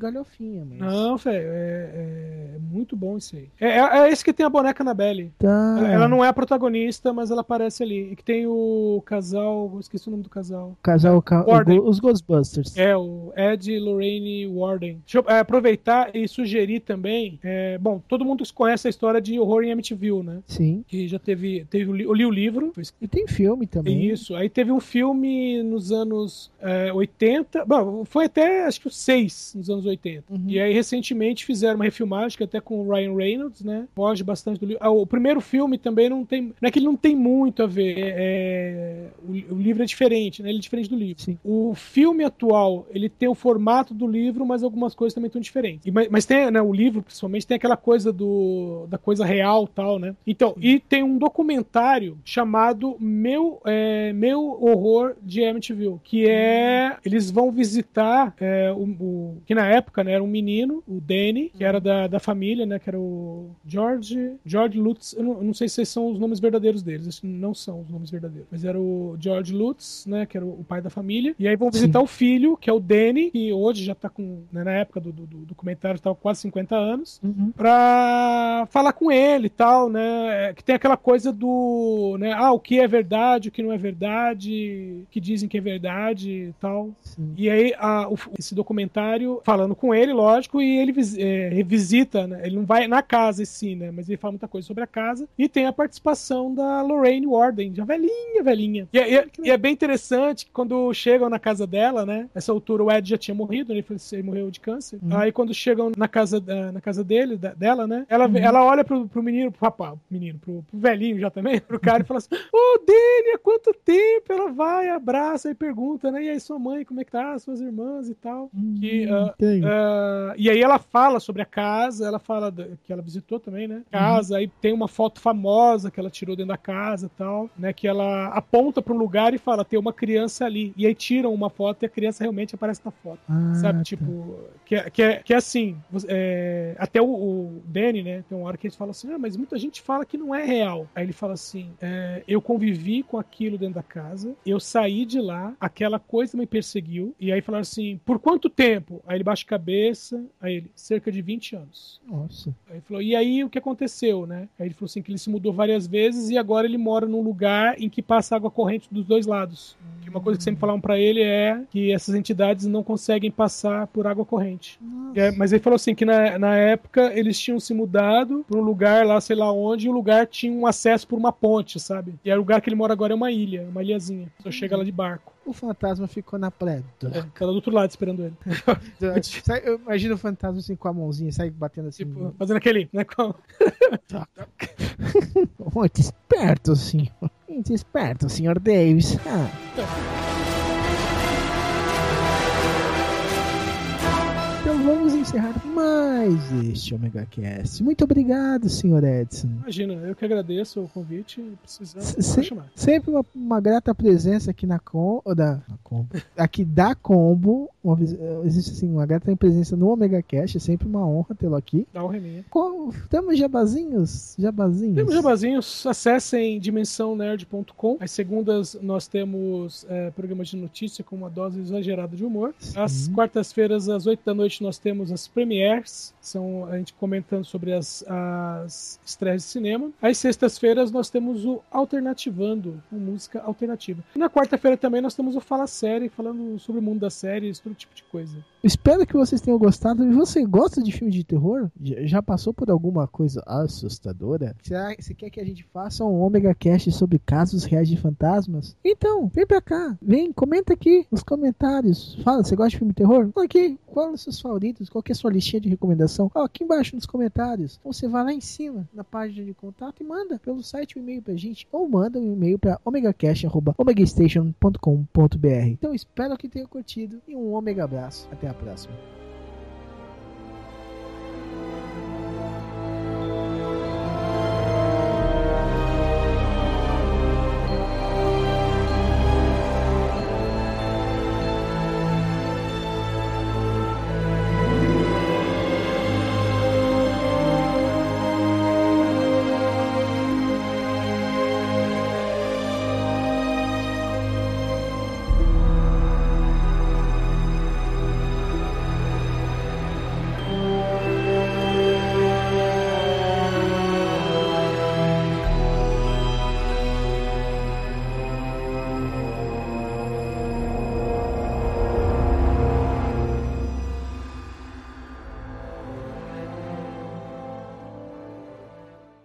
[SPEAKER 1] galhofinha, mas.
[SPEAKER 2] Não, velho, é, é muito bom isso aí. É, é- é esse que tem a boneca na Belly.
[SPEAKER 1] Tá.
[SPEAKER 2] Ela, ela não é a protagonista, mas ela aparece ali. E que tem o casal. Esqueci o nome do casal.
[SPEAKER 1] Casal, ca... Go- os Ghostbusters.
[SPEAKER 2] É, o Ed e Lorraine Warden. Deixa eu é, aproveitar e sugerir também. é, bom, todo mundo conhece a história de Horror em Amityville, né?
[SPEAKER 1] Sim.
[SPEAKER 2] Que já teve. teve eu li o livro.
[SPEAKER 1] E tem filme também.
[SPEAKER 2] Isso. Aí teve um filme nos anos é, 80. Bom, foi até acho que o 6 nos anos 80.
[SPEAKER 1] Uhum.
[SPEAKER 2] E aí recentemente fizeram uma refilmagem que até com o Ryan Reynolds, né? Foge bastante do livro. Ah, o primeiro filme também não tem. Não é que ele não tem muito a ver. é, o, o livro é diferente, né? Ele é diferente do livro.
[SPEAKER 1] Sim.
[SPEAKER 2] O filme atual, ele tem o formato do livro, mas algumas coisas também estão diferentes. E, mas, mas tem, né, o livro, principalmente, tem aquela coisa do, da coisa real tal, né? Então, e tem um documentário chamado Meu, é, Meu Horror de Amityville, que é... Eles vão visitar é, o, o- Que na época, né, era um menino, o Danny, que era da, da família, né? Que era o George... George Lutz. Eu não, eu não sei se esses são os nomes verdadeiros deles. Esses não são os nomes verdadeiros. Mas era o George Lutz, né? Que era o, o pai da família. E aí vão visitar o filho, que é o Danny, que hoje já tá com... né, na época do, do, do documentário, tava com quase 50 anos
[SPEAKER 1] Uhum.
[SPEAKER 2] pra falar com ele e tal, né? Que tem aquela coisa do, né? Ah, o que é verdade, o que não é verdade, o que dizem que é verdade e tal.
[SPEAKER 1] Sim.
[SPEAKER 2] E aí, a- o- esse documentário, falando com ele, lógico, e ele é, revisita, né? Ele não vai na casa em si, né? Mas ele fala muita coisa sobre a casa. E tem a participação da Lorraine Warden, já velhinha, velhinha. E, é- e é- e é bem interessante que quando chegam na casa dela, né? Nessa altura o Ed já tinha morrido, né, ele, morreu de câncer.
[SPEAKER 1] Uhum.
[SPEAKER 2] Aí quando chegam na casa, da- na casa dele, da- dela, né? Ela,
[SPEAKER 1] Uhum.
[SPEAKER 2] ela olha pro, pro menino, pro rapaz, menino, pro, pro velhinho já também, pro cara e fala assim: Ô, Dani, há quanto tempo? Ela vai, abraça e pergunta, né? E aí, sua mãe, como é que tá? Suas irmãs e tal. Que, ah,
[SPEAKER 1] Tem.
[SPEAKER 2] E aí ela fala sobre a casa, ela fala que ela visitou também, né? Casa, aí tem uma foto famosa que ela tirou dentro da casa e tal, né? Que ela aponta para um lugar e fala, tem uma criança ali. E aí tiram uma foto e a criança realmente aparece na foto.
[SPEAKER 1] Ah,
[SPEAKER 2] Sabe,
[SPEAKER 1] tá.
[SPEAKER 2] tipo, que, é- que, é, que é assim, é, até o, o Danny, né, tem uma hora que ele fala assim, ah, mas muita gente fala que não é real. Aí ele fala assim, é, eu convivi com aquilo dentro da casa, eu saí de lá, aquela coisa me perseguiu, e aí falaram assim, por quanto tempo? Aí ele baixa a cabeça, aí ele, cerca de 20 anos.
[SPEAKER 1] Nossa.
[SPEAKER 2] Aí ele falou, e aí o que aconteceu, né? Aí ele falou assim, que ele se mudou várias vezes e agora ele mora num lugar em que passa água corrente dos dois lados. Que uma coisa que sempre falavam pra ele é que essas entidades não conseguem passar por água corrente. É, mas ele falou assim que na, na época eles tinham se mudado pra um lugar lá, sei lá onde, e o lugar tinha um acesso por uma ponte, sabe? E o lugar que ele mora agora é uma ilha, uma ilhazinha. Só chega lá de barco.
[SPEAKER 1] O fantasma ficou na praia.
[SPEAKER 2] É, tá do outro lado esperando ele.
[SPEAKER 1] Sai- eu imagino o fantasma assim com a mãozinha, sai batendo assim.
[SPEAKER 2] Tipo, fazendo aquele, né? com-
[SPEAKER 1] Muito esperto, senhor. Muito esperto, senhor Davis. Ah. Vamos encerrar mais este Omega Cast. Muito obrigado, senhor Edson.
[SPEAKER 2] Imagina, eu que agradeço o convite. Precisando,
[SPEAKER 1] Se-
[SPEAKER 2] chamar.
[SPEAKER 1] Sempre uma, uma grata presença aqui na com, da, na combo. aqui da Combo. Uma, existe assim uma grata presença no Omega Cast. É sempre uma honra tê-lo aqui.
[SPEAKER 2] Dá um reminha.
[SPEAKER 1] Co- Temos jabazinhos? Jabazinhos?
[SPEAKER 2] Temos jabazinhos, acessem dimensãonerd.com. Às segundas nós temos é, programas de notícia com uma dose exagerada de humor. Às quartas-feiras, às oito da noite, nós temos as premieres, são a gente comentando sobre as, as estreias de cinema. Às sextas-feiras nós temos o Alternativando, com música alternativa. E na quarta-feira também nós temos o Fala Série, falando sobre o mundo das séries, todo tipo de coisa.
[SPEAKER 1] Espero que vocês tenham gostado. E você gosta de filme de terror? Já passou por alguma coisa assustadora? Será que você quer que a gente faça um Omega Cast sobre casos reais de fantasmas? Então, vem pra cá. Vem, comenta aqui nos comentários. Fala, você gosta de filme de terror? Fala aqui, qual os seus favoritos? Qual que é a sua listinha de recomendação? Ó, aqui embaixo nos comentários. Ou você vai lá em cima, na página de contato, e manda pelo site o e-mail pra gente. Ou manda um e-mail pra omegacast.omegastation.com.br Então, espero que tenham curtido. E um Omega abraço. Até a próxima.